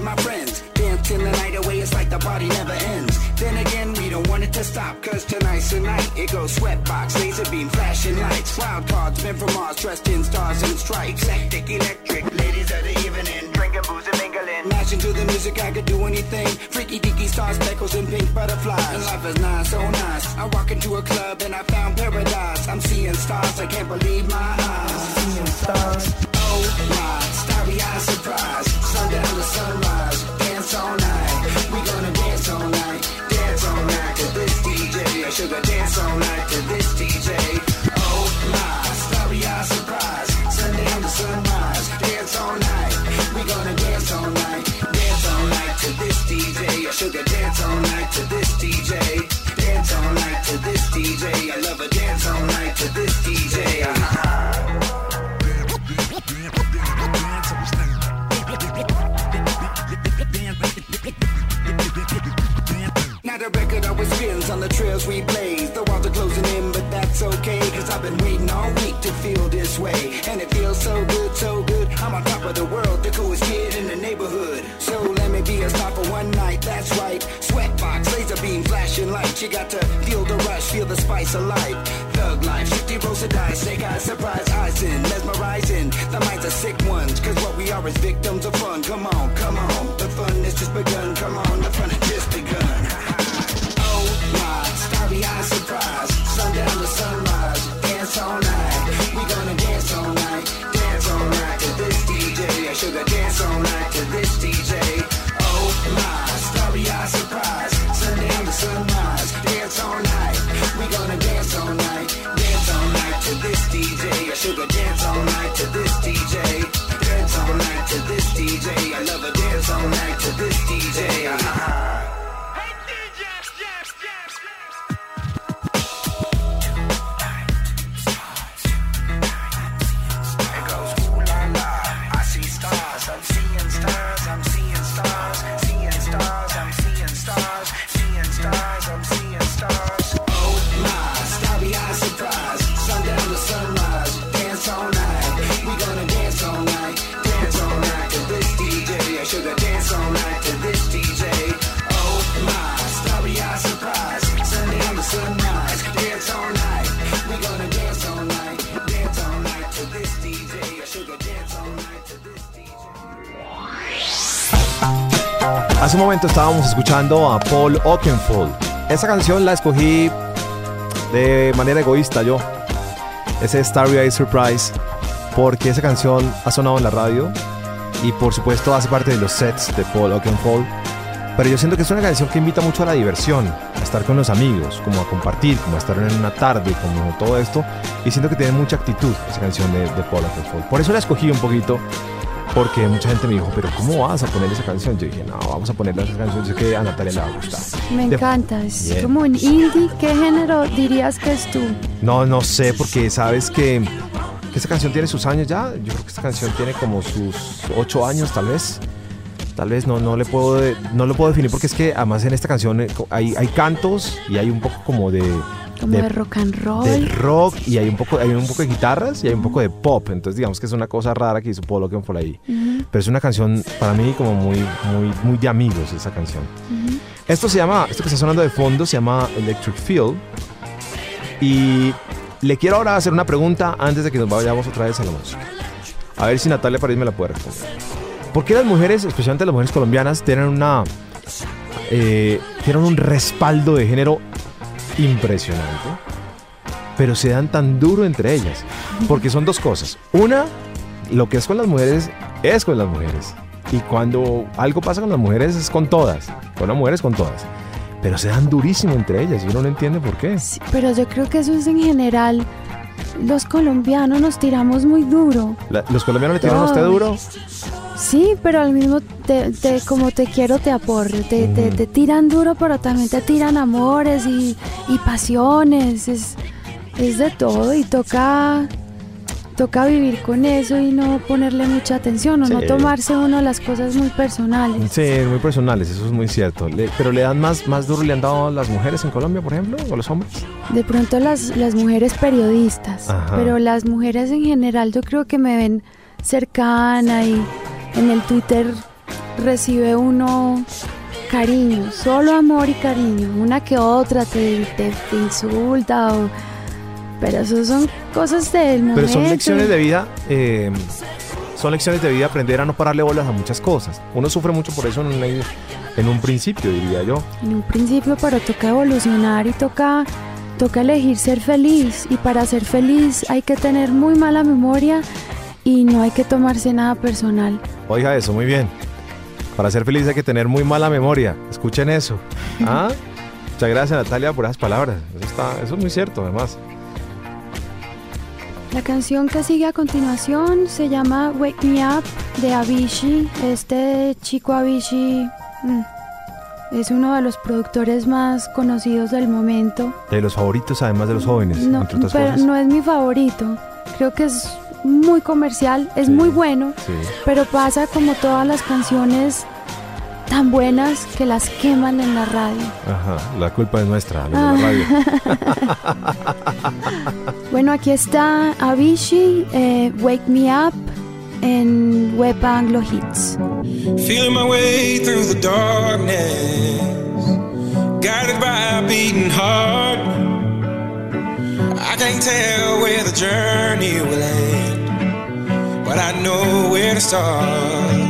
With my friends. Dancing the night away, it's like the party never ends. Then again, we don't want it to stop, cause tonight's the night. It goes sweatbox, laser beam, flashing lights. Wild cards, men from Mars, dressed in stars and stripes. Hectic, electric, ladies of the evening. Drinking booze and mingling. Mashing to the music, I could do anything. Freaky deaky stars, speckles, and pink butterflies. And life is nice, so nice. I walk into a club and I found paradise. I'm seeing stars, I can't believe my eyes. Seeing stars. Oh my, starry eyed surprise. We blaze. The walls are closing in, but that's okay. Cause I've been waiting all week to feel this way. And it feels so good, so good. I'm on top of the world, the coolest kid in the neighborhood. So let me be a star for one night, that's right. Sweatbox, laser beam, flashing lights. You got to feel the rush, feel the spice of life. Thug life, 50 rolls of dice, snake eyes, surprise eyes in, mesmerizing. The minds are sick ones, cause what we are is victims of fun. Come on, come on, the fun has just begun. Come on, the fun has just begun. Surprise. Sundown to sunrise, dance all night. We gonna dance all night, dance all night to this DJ. Sugar dance all night to this DJ. Oh my, starry eyed surprise. Sundown to sunrise, dance all night. We gonna dance all night, dance all night to this DJ. Sugar dance all night Hace un momento estábamos escuchando a Paul Oakenfold. Esa canción la escogí de manera egoísta yo. Ese Starry Eyes Surprise. Porque esa canción ha sonado en la radio. Y por supuesto hace parte de los sets de Paul Oakenfold. Pero yo siento que es una canción que invita mucho a la diversión, a estar con los amigos, como a compartir, como a estar en una tarde, como todo esto. Y siento que tiene mucha actitud esa canción de, de Paul Oakenfold. Por eso la escogí un poquito, porque mucha gente me dijo, pero ¿cómo vas a poner esa canción? Yo dije, no, vamos a ponerle esa canción, yo sé que a Natalia le va a gustar. Me De- encanta, es Bien. como un indie. ¿Qué género dirías que es tú? No, no sé, porque sabes que, que esta canción tiene sus años ya. Yo creo que esta canción tiene como sus ocho años, tal vez. Tal vez no, no le puedo no lo puedo definir porque es que además en esta canción eh, hay, hay cantos y hay un poco como de, Como de, rock and roll. de rock y hay un poco hay un poco de guitarras y hay un poco de pop. Entonces digamos que es una cosa rara que hizo Paul Oakenfold ahí. Ujú, Pero es una canción para mí como muy muy muy de amigos esa canción. Esto se llama, esto que está sonando de fondo se llama Electric Feel. Y le quiero ahora hacer una pregunta antes de que nos vayamos otra vez a la música. A ver si Natalia París me la puede responder. ¿Por qué las mujeres, especialmente las mujeres colombianas, tienen una eh, tienen un respaldo de género impresionante, pero se dan tan duro entre ellas? Porque son dos cosas. Una, lo que es con las mujeres es con las mujeres. Y cuando algo pasa con las mujeres es con todas. Con las mujeres con todas. Pero se dan durísimo entre ellas y uno no entiende por qué. Sí, pero yo creo que eso es en general. Los colombianos nos tiramos muy duro. La- ¿Los colombianos le tiraron a usted duro? Sí, pero al mismo te, te- como te quiero te aporro, te, te- te tiran duro, pero también te tiran amores y, y pasiones, es, es de todo y toca, toca vivir con eso y no ponerle mucha atención o no tomarse uno las cosas muy personales. Sí, muy personales, eso es muy cierto. Le- pero le dan más, más duro, le han dado a las mujeres en Colombia, por ejemplo, o los hombres. De pronto las, las mujeres periodistas, Ajá. pero las mujeres en general yo creo que me ven cercana y en el Twitter recibe uno cariño, solo amor y cariño. Una que otra te, te- te insulta, o- pero eso son cosas del momento. Pero son lecciones de vida, eh, son lecciones de vida aprender a no pararle bolas a muchas cosas. Uno sufre mucho por eso en, una- en un principio, diría yo. En un principio, pero toca evolucionar y toca, toca elegir ser feliz. Y para ser feliz hay que tener muy mala memoria y no hay que tomarse nada personal. Oiga eso, muy bien. Para ser feliz hay que tener muy mala memoria. Escuchen eso. ¿Ah? Muchas gracias Natalia por esas palabras. Eso, está, eso es muy cierto además. La canción que sigue a continuación se llama Wake Me Up de Avicii. Este chico Avicii mm, es uno de los productores más conocidos del momento. De los favoritos además de los jóvenes, No, entre otras pero cosas. no es mi favorito. Creo que es muy comercial, es Sí. muy bueno, Sí. pero pasa como todas las canciones tan buenas que las queman en la radio. Ajá, la culpa es nuestra, los de Ah. la radio. Bueno, aquí está Avicii, eh, Wake Me Up en Web Anglo Hits. Feeling my way through the darkness, guided by a beating heart. I can't tell where the journey will end, but I know where to start.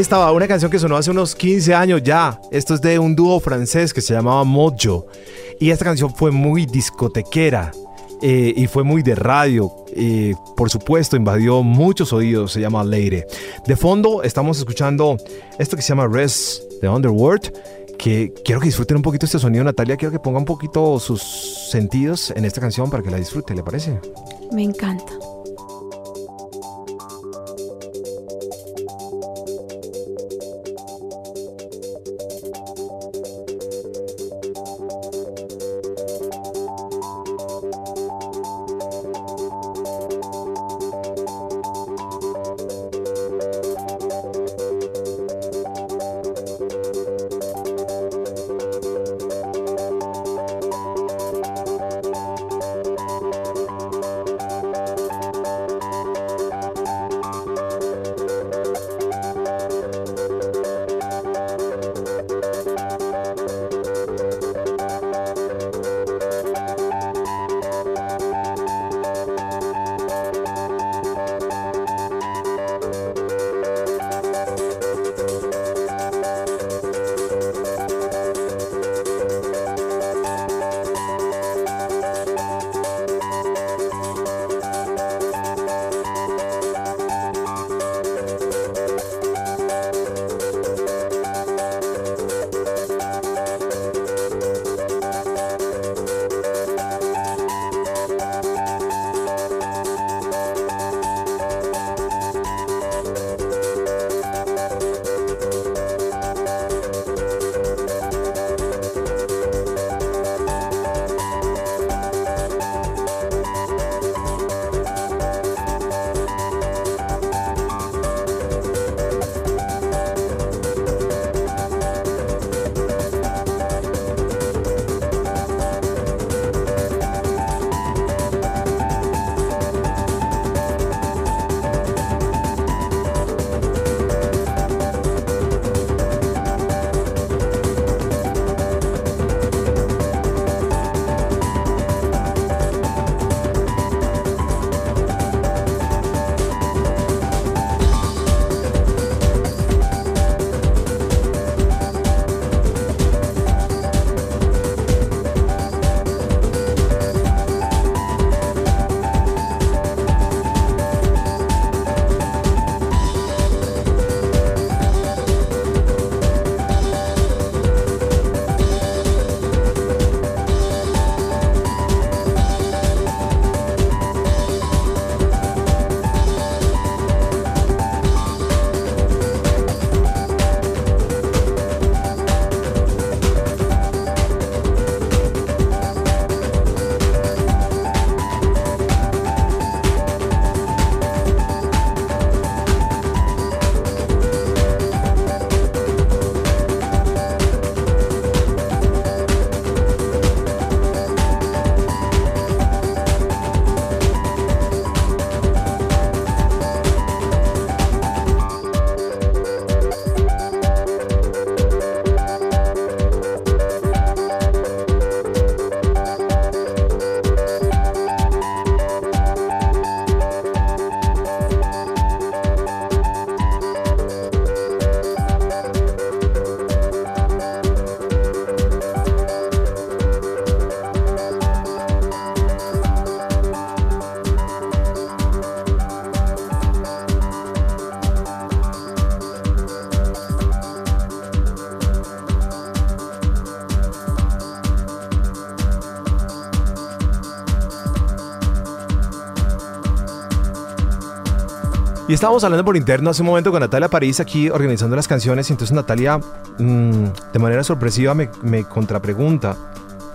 Estaba, una canción que sonó hace unos 15 años ya. Esto es de un dúo francés que se llamaba Mojo. Y esta canción fue muy discotequera eh, y fue muy de radio. Eh, por supuesto, invadió muchos oídos. Se llama Leire. De fondo estamos escuchando esto que se llama Rest de Underworld. Que quiero que disfruten un poquito este sonido, Natalia. Quiero que ponga un poquito sus sentidos en esta canción para que la disfrute, ¿le parece? Me encanta. Y estábamos hablando por interno hace un momento con Natalia París aquí organizando las canciones y entonces Natalia mm, de manera sorpresiva me, me contrapregunta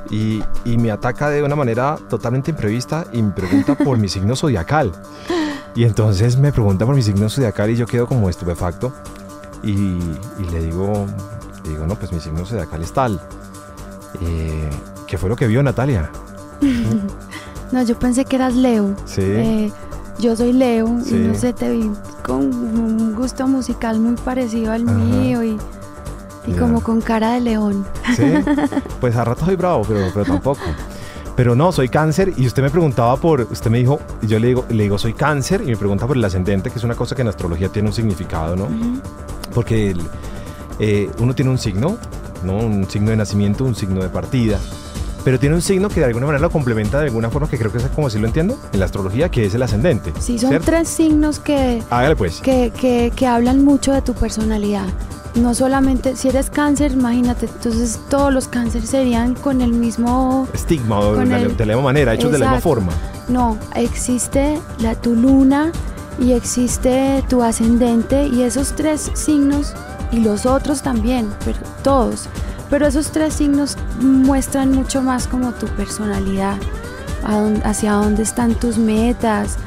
y, y me ataca de una manera totalmente imprevista y me pregunta por mi signo zodiacal. Y entonces me pregunta por mi signo zodiacal y yo quedo como estupefacto y, y le digo, le digo, no, pues mi signo zodiacal es tal. Eh, ¿Qué fue lo que vio Natalia? No, yo pensé que eras Leo. Sí. Eh, yo soy Leo Sí. y no sé, te vi con un gusto musical muy parecido al Ajá. mío y, y como con cara de león. Sí, pues a rato soy bravo, pero, pero tampoco. Pero no, soy cáncer y usted me preguntaba por, usted me dijo, y yo le digo, le digo soy cáncer y me pregunta por el ascendente, que es una cosa que en astrología tiene un significado, ¿no? Porque el- eh, uno tiene un signo, ¿no? Un signo de nacimiento, un signo de partida. Pero tiene un signo que de alguna manera lo complementa de alguna forma que creo que es como si lo entiendo en la astrología, que es el ascendente. Sí, son ¿cierto? tres signos que, Hágale pues. que, que, que hablan mucho de tu personalidad. No solamente, si eres cáncer, imagínate, entonces todos los cánceres serían con el mismo... Estigma o de la, el- de la misma manera, hechos de la misma forma. No, existe la, tu luna y existe tu ascendente y esos tres signos y los otros también, pero todos. Pero esos tres signos muestran mucho más como tu personalidad, hacia dónde están tus metas,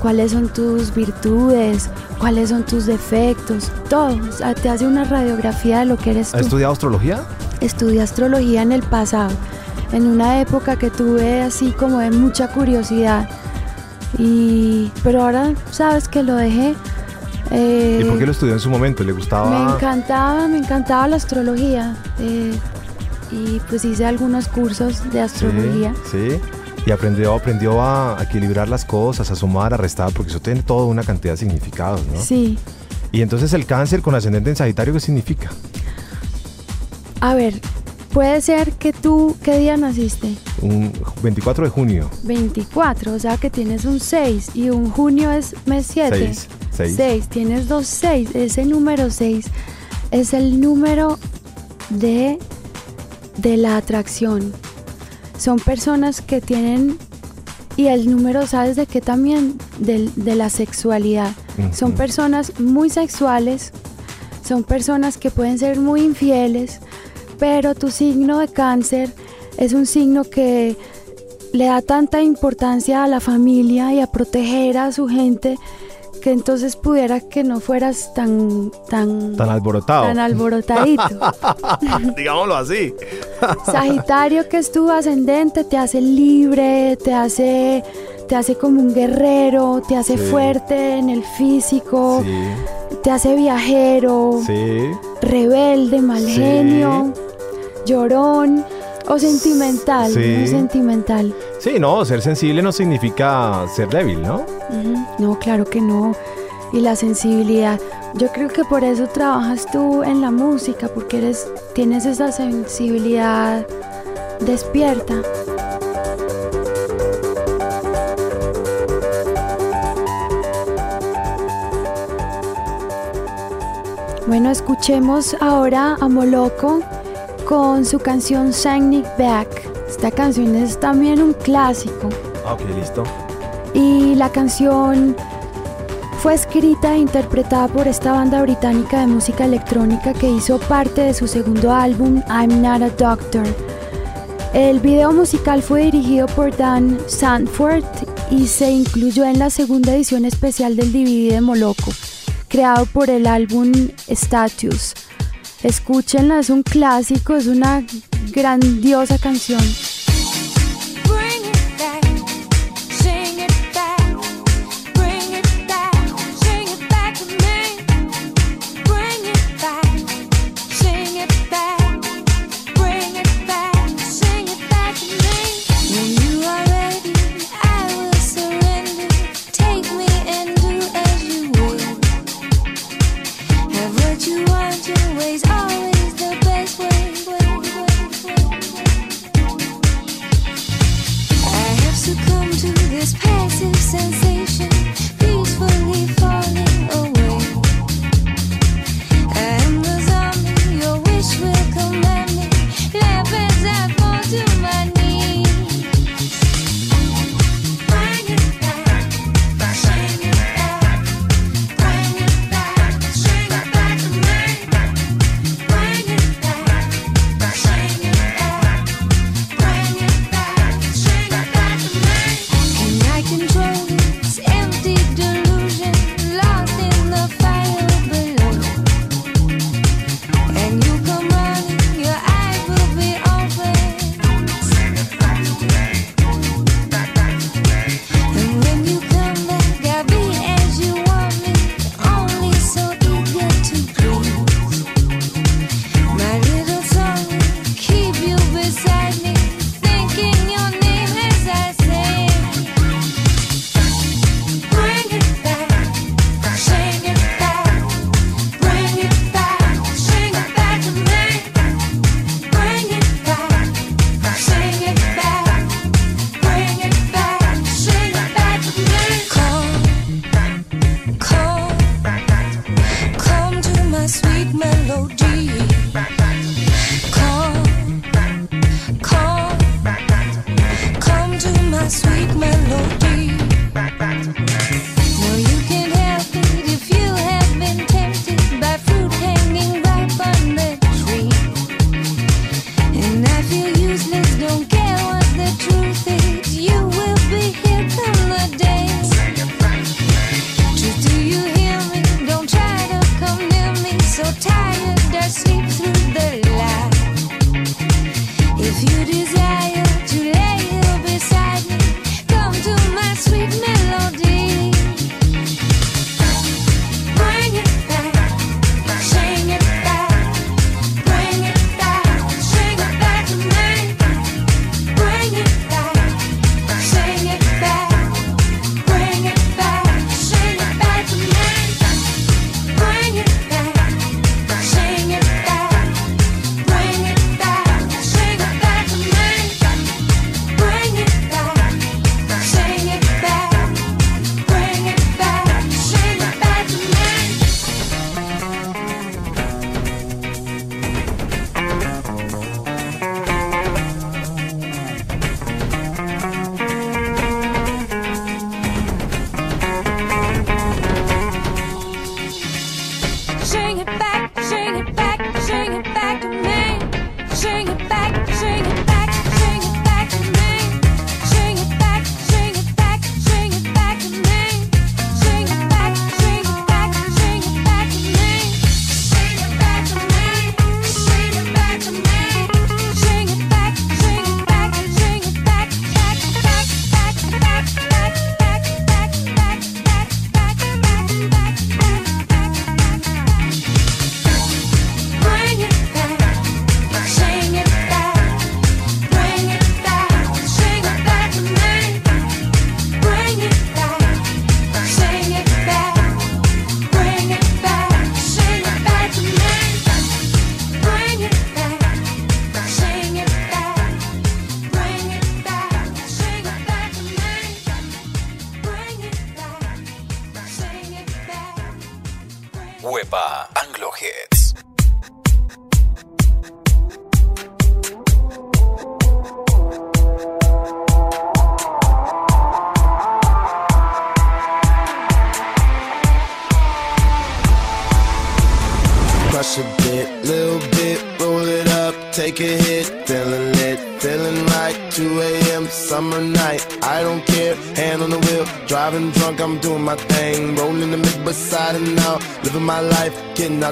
cuáles son tus virtudes, cuáles son tus defectos, todo. O sea, te hace una radiografía de lo que eres tú ¿Has estudiado astrología? estudié astrología en el pasado, en una época que tuve así como de mucha curiosidad. Y, pero ahora sabes que lo dejé. Eh, ¿Y por qué lo estudió en su momento? ¿Le gustaba? me encantaba, me encantaba la astrología. eh, y pues hice algunos cursos de astrología. Sí, sí. Y aprendió, aprendió a equilibrar las cosas, a sumar, a restar, porque eso tiene toda una cantidad de significados, ¿no? Sí. Y entonces el cáncer con ascendente en Sagitario, ¿qué significa? A ver, puede ser que tú, ¿qué día naciste? Un 24 de junio. 24, o sea que tienes un 6 y un junio es mes 7. Seis, seis. 6, tienes dos 6. Ese número 6 es el número de, de la atracción. Son personas que tienen, y el número, ¿sabes de qué también? Del- de la sexualidad. Son personas muy sexuales, son personas que pueden ser muy infieles, pero tu signo de cáncer es un signo que le da tanta importancia a la familia y a proteger a su gente que entonces pudiera que no fueras tan tan Tan alborotado. tan alborotadito. Digámoslo así. Sagitario que es tu ascendente te hace libre, te hace te hace como un guerrero, te hace Sí. fuerte en el físico, Sí, te hace viajero, sí. rebelde, mal genio, llorón o sentimental, muy sentimental. Sí, no, ser sensible no significa ser débil, ¿no? No, claro que no. Y la sensibilidad. Yo creo que por eso trabajas tú en la música, porque eres, tienes esa sensibilidad despierta. Bueno, escuchemos ahora a Moloco con su canción It Back. Esta canción es también un clásico. Ah, ok, listo. Y la canción fue escrita e interpretada por esta banda británica de música electrónica que hizo parte de su segundo álbum I'm Not a Doctor. El video musical fue dirigido por Dan Sanford y se incluyó en la segunda edición especial del DVD de Moloco, creado por el álbum Status. Escúchenla, es un clásico, es una grandiosa canción.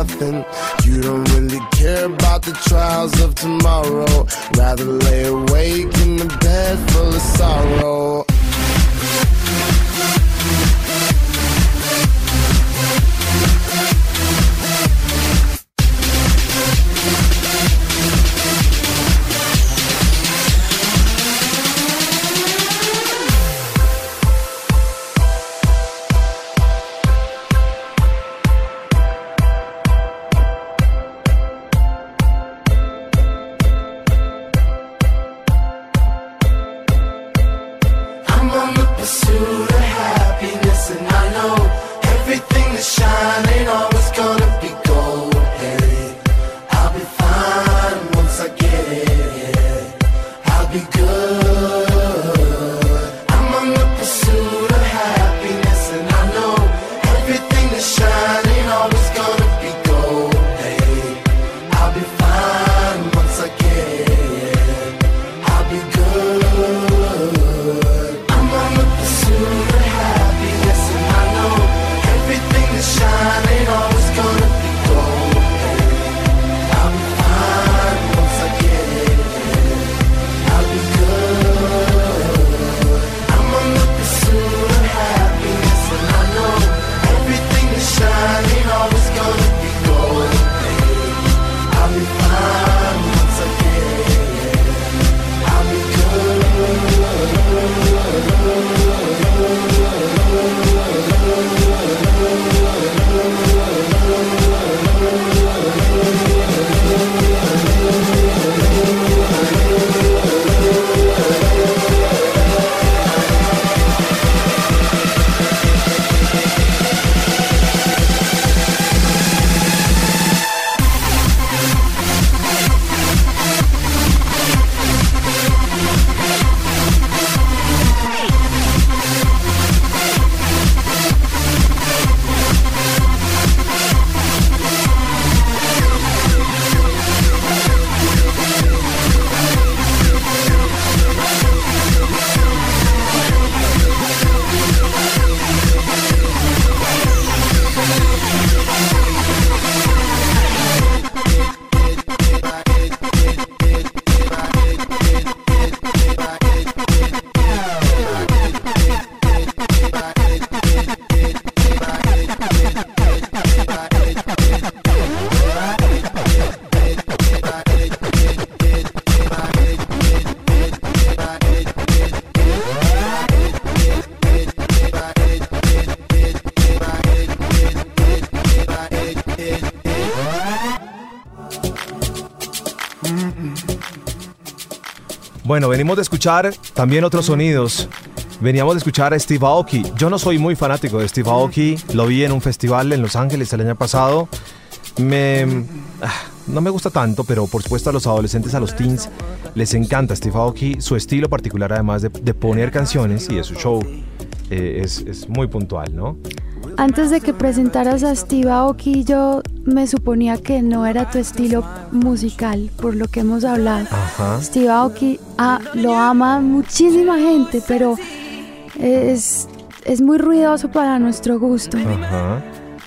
Nothing. You don't really care about the trials of tomorrow. Rather lay awake in the bed full of sorrow. Escuchar también otros sonidos. Veníamos de escuchar a Steve Aoki. Yo no soy muy fanático de Steve Aoki. Lo vi en un festival en Los Ángeles el año pasado. Me, ah, no me gusta tanto, pero por supuesto a los adolescentes, a los teens, les encanta Steve Aoki. Su estilo particular, además de, de poner canciones y de su show, eh, es, es muy puntual, ¿no? Antes de que presentaras a Steve Aoki, yo me suponía que no era tu estilo musical, por lo que hemos hablado. Ajá. Steve Aoki ah, lo ama muchísima gente, pero es, es muy ruidoso para nuestro gusto. Ajá.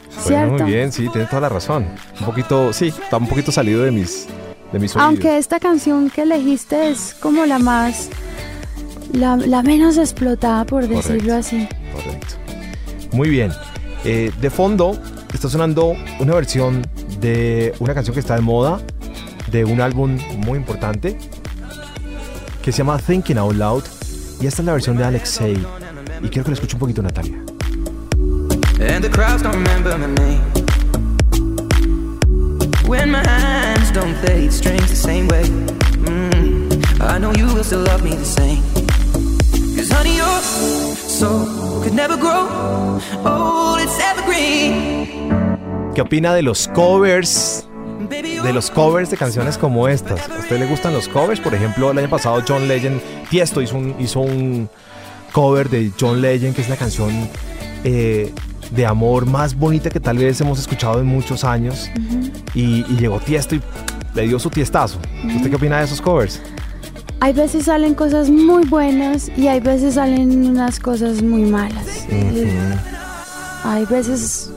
¿Cierto? Bueno, muy bien, sí, tienes toda la razón. Un poquito, sí, está un poquito salido de mis, de mis oídos. Aunque esta canción que elegiste es como la más, la, la menos explotada, por decirlo así. Correcto. Muy bien. Eh, de fondo está sonando una versión de una canción que está de moda, de un álbum muy importante, que se llama Thinking Out Loud. Y esta es la versión de Alexei. Y quiero que la escuche un poquito, Natalia. And the crowds don't remember my name. When my hands don't play strings the same way. Mm, I know you will still love me the same. Cause honey, your soul could never grow old, it's evergreen. ¿Qué opina de los covers? De los covers de canciones como estas. ¿A usted le gustan los covers? Por ejemplo, el año pasado John Legend, Tiesto hizo un, hizo un cover de John Legend, que es la canción eh, de amor más bonita que tal vez hemos escuchado en muchos años. y, y llegó Tiesto y le dio su tiestazo. ¿Usted qué opina de esos covers? Hay veces salen cosas muy buenas y hay veces salen unas cosas muy malas. Hay veces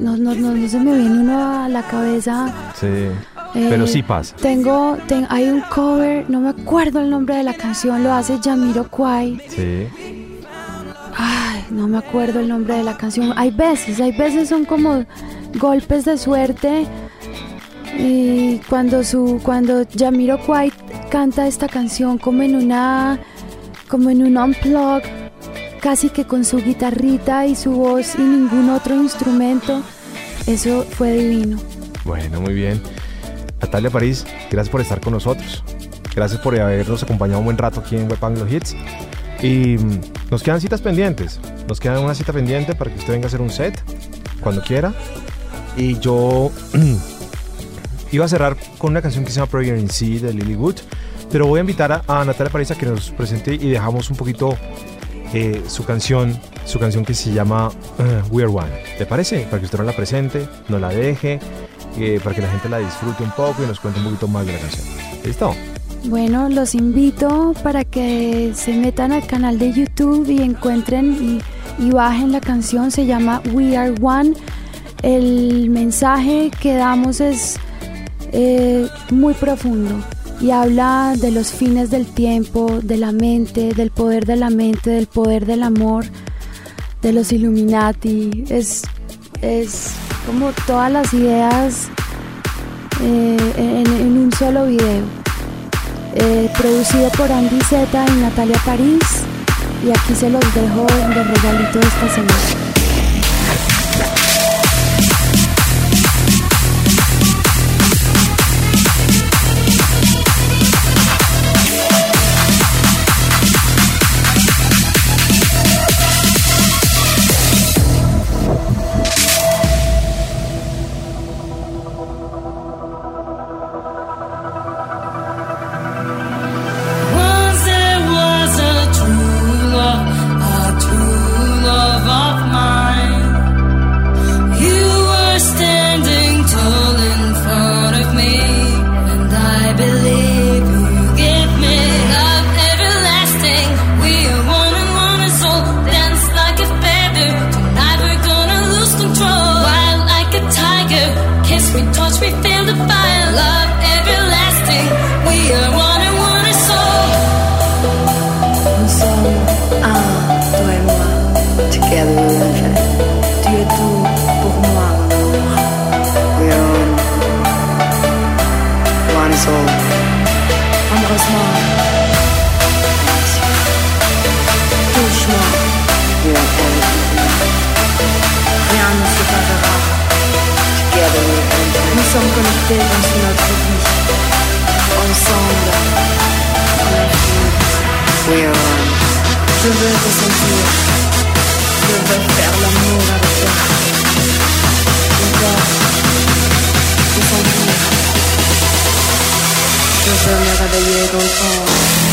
no, no, no, no se me viene uno a la cabeza. Sí. Eh, Pero sí pasa. Tengo, ten- hay un cover, no me acuerdo el nombre de la canción, lo hace Yamiro Kwai. Sí. Ay, no me acuerdo el nombre de la canción. Hay veces, hay veces son como golpes de suerte. Y cuando su, cuando Yamiro Kwai canta esta canción como en una, como en un unplug, casi que con su guitarrita y su voz y ningún otro instrumento, eso fue divino. Bueno, muy bien. Natalia París, gracias por estar con nosotros. Gracias por habernos acompañado un buen rato aquí en Web Anglo Hits. Y mm, nos quedan citas pendientes. Nos queda una cita pendiente para que usted venga a hacer un set cuando quiera. Y yo iba a cerrar con una canción que se llama Prayer in Sea de Lily Wood. Pero voy a invitar a, a Natalia París a que nos presente y dejamos un poquito eh, su canción, su canción que se llama eh, We Are One. ¿Te parece? Para que usted no la presente, no la deje, eh, para que la gente la disfrute un poco y nos cuente un poquito más de la canción. ¿Listo? Bueno, los invito para que se metan al canal de YouTube y encuentren y, bajen la canción. Se llama We Are One. El mensaje que damos es muy profundo y habla de los fines del tiempo, de la mente, del poder de la mente, del poder del amor, de los Illuminati. Es, es como todas las ideas eh, en, un solo video. Eh, producido por Andy Z y Natalia París. Y aquí se los dejo de regalito esta semana. Sommes connectés dans une autre vie. Ensemble. En infini. We are one. Je veux te sentir. Je veux faire l'amour avec toi. Encore. Te sentir. Je veux me réveiller dans le temps.